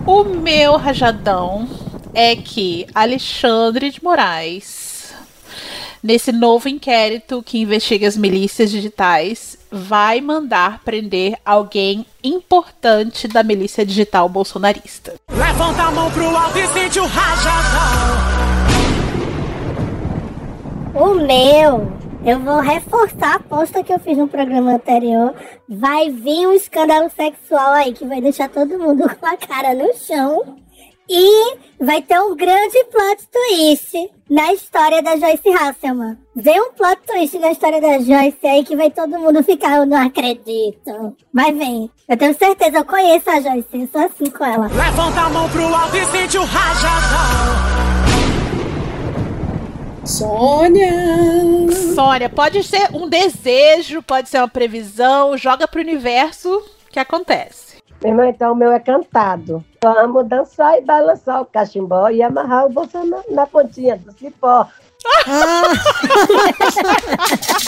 O meu rajadão é que Alexandre de Moraes, nesse novo inquérito que investiga as milícias digitais, vai mandar prender alguém importante da milícia digital bolsonarista. Levanta a mão pro alto e sente o rajadão. O meu, eu vou reforçar a aposta que eu fiz no programa anterior. Vai vir um escândalo sexual aí que vai deixar todo mundo com a cara no chão. E vai ter um grande plot twist na história da Joyce Hasselman. Vem um plot twist na história da Joyce aí que vai todo mundo ficar, eu não acredito. Mas vem, eu tenho certeza, eu conheço a Joyce, eu sou assim com ela. Levanta a mão pro alto e sente o rajadão. Sônia! Sônia, pode ser um desejo, pode ser uma previsão, joga pro universo que acontece. Meu irmão, então o meu é cantado. Vamos dançar e balançar o cachimbó e amarrar o bolso na, na pontinha do cipó.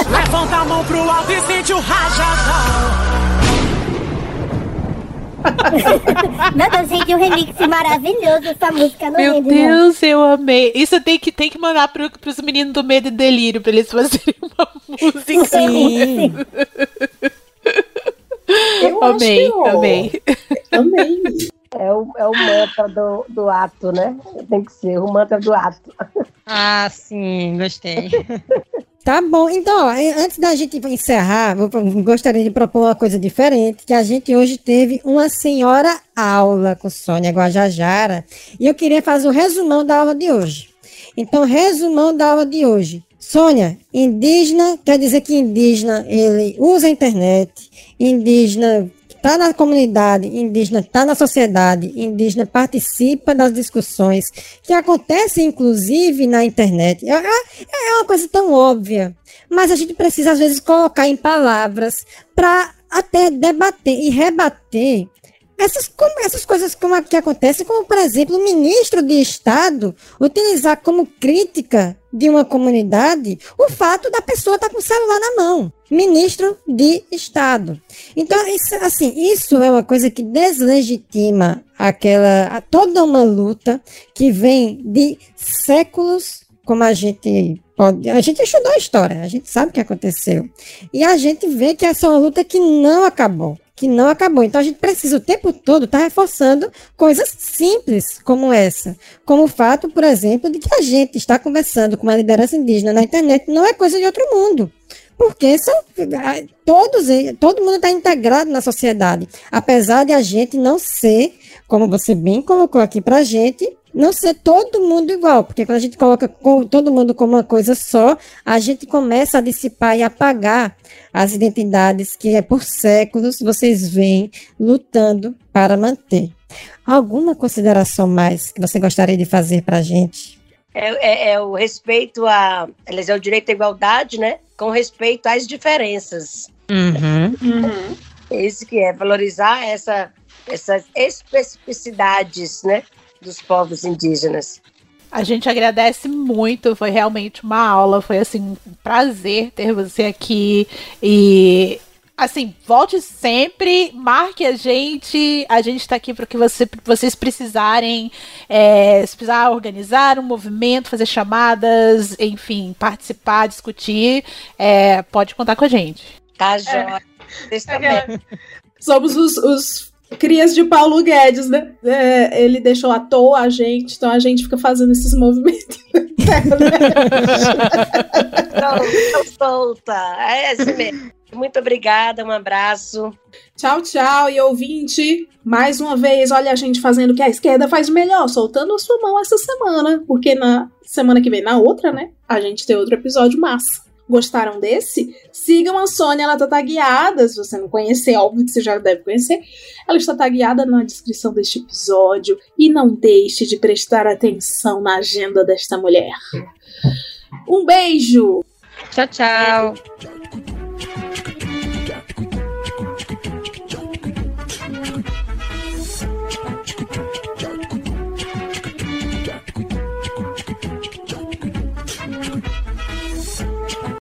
Levanta a mão pro alto e sente o rajadão. Meu Deus, gente, um remix maravilhoso dessa música no Meu Rende, não. Deus, eu amei. Isso tem que, tem que mandar pro, pros meninos do Medo e Delírio pra eles fazerem uma música. Sim. Eu amei, acho que eu- amei. Amei. É o, é o mantra do, do ato, né? Tem que ser o mantra do ato. Ah, sim, gostei. Tá bom, então, ó, antes da gente encerrar, eu gostaria de propor uma coisa diferente, que a gente hoje teve uma senhora aula com Sônia Guajajara, e eu queria fazer o resumão da aula de hoje. Então, resumão da aula de hoje. Sônia, indígena quer dizer que indígena ele usa a internet, indígena está na comunidade, indígena está na sociedade, indígena participa das discussões que acontecem inclusive na internet. É, é uma coisa tão óbvia, mas a gente precisa às vezes colocar em palavras para até debater e rebater essas, essas coisas como que acontecem, como por exemplo o ministro de Estado utilizar como crítica de uma comunidade o fato da pessoa estar tá com o celular na mão. Ministro de Estado. Então, isso, assim, isso é uma coisa que deslegitima aquela toda uma luta que vem de séculos, como a gente pode. A gente estudou a história, a gente sabe o que aconteceu. E a gente vê que essa é uma luta que não acabou que não acabou. Então a gente precisa o tempo todo estar tá reforçando coisas simples como essa. Como o fato, por exemplo, de que a gente está conversando com uma liderança indígena na internet não é coisa de outro mundo. Porque são, todos, todo mundo está integrado na sociedade. Apesar de a gente não ser, como você bem colocou aqui para a gente, não ser todo mundo igual, porque quando a gente coloca todo mundo como uma coisa só, a gente começa a dissipar e apagar as identidades que é por séculos vocês vêm lutando para manter. Alguma consideração mais que você gostaria de fazer para a gente? É, é, é, o respeito a. Eles é o direito à igualdade, né? Com respeito às diferenças. Uhum. Uhum. É isso que é, valorizar essa, essas especificidades, né? Dos povos indígenas. A gente agradece muito, foi realmente uma aula, foi assim um prazer ter você aqui e assim, volte sempre, marque a gente, a gente está aqui para o que você, vocês precisarem, é, se precisar organizar um movimento, fazer chamadas, enfim, participar, discutir, é, pode contar com a gente. Tá, Jóia. É. Somos os, os crias de Paulo Guedes, né? É, ele deixou à toa a gente, então a gente fica fazendo esses movimentos. não, solta. É esse mesmo. Muito obrigada, um abraço. Tchau, tchau. E ouvinte, mais uma vez, olha a gente fazendo o que a esquerda faz melhor, soltando a sua mão essa semana, porque na semana que vem, na outra, né, a gente tem outro episódio massa. Gostaram desse? Sigam a Sônia, ela tá tagueada. Se você não conhecer, óbvio que você já deve conhecer. Ela está tagueada na descrição deste episódio. E não deixe de prestar atenção na agenda desta mulher. Um beijo! Tchau, tchau!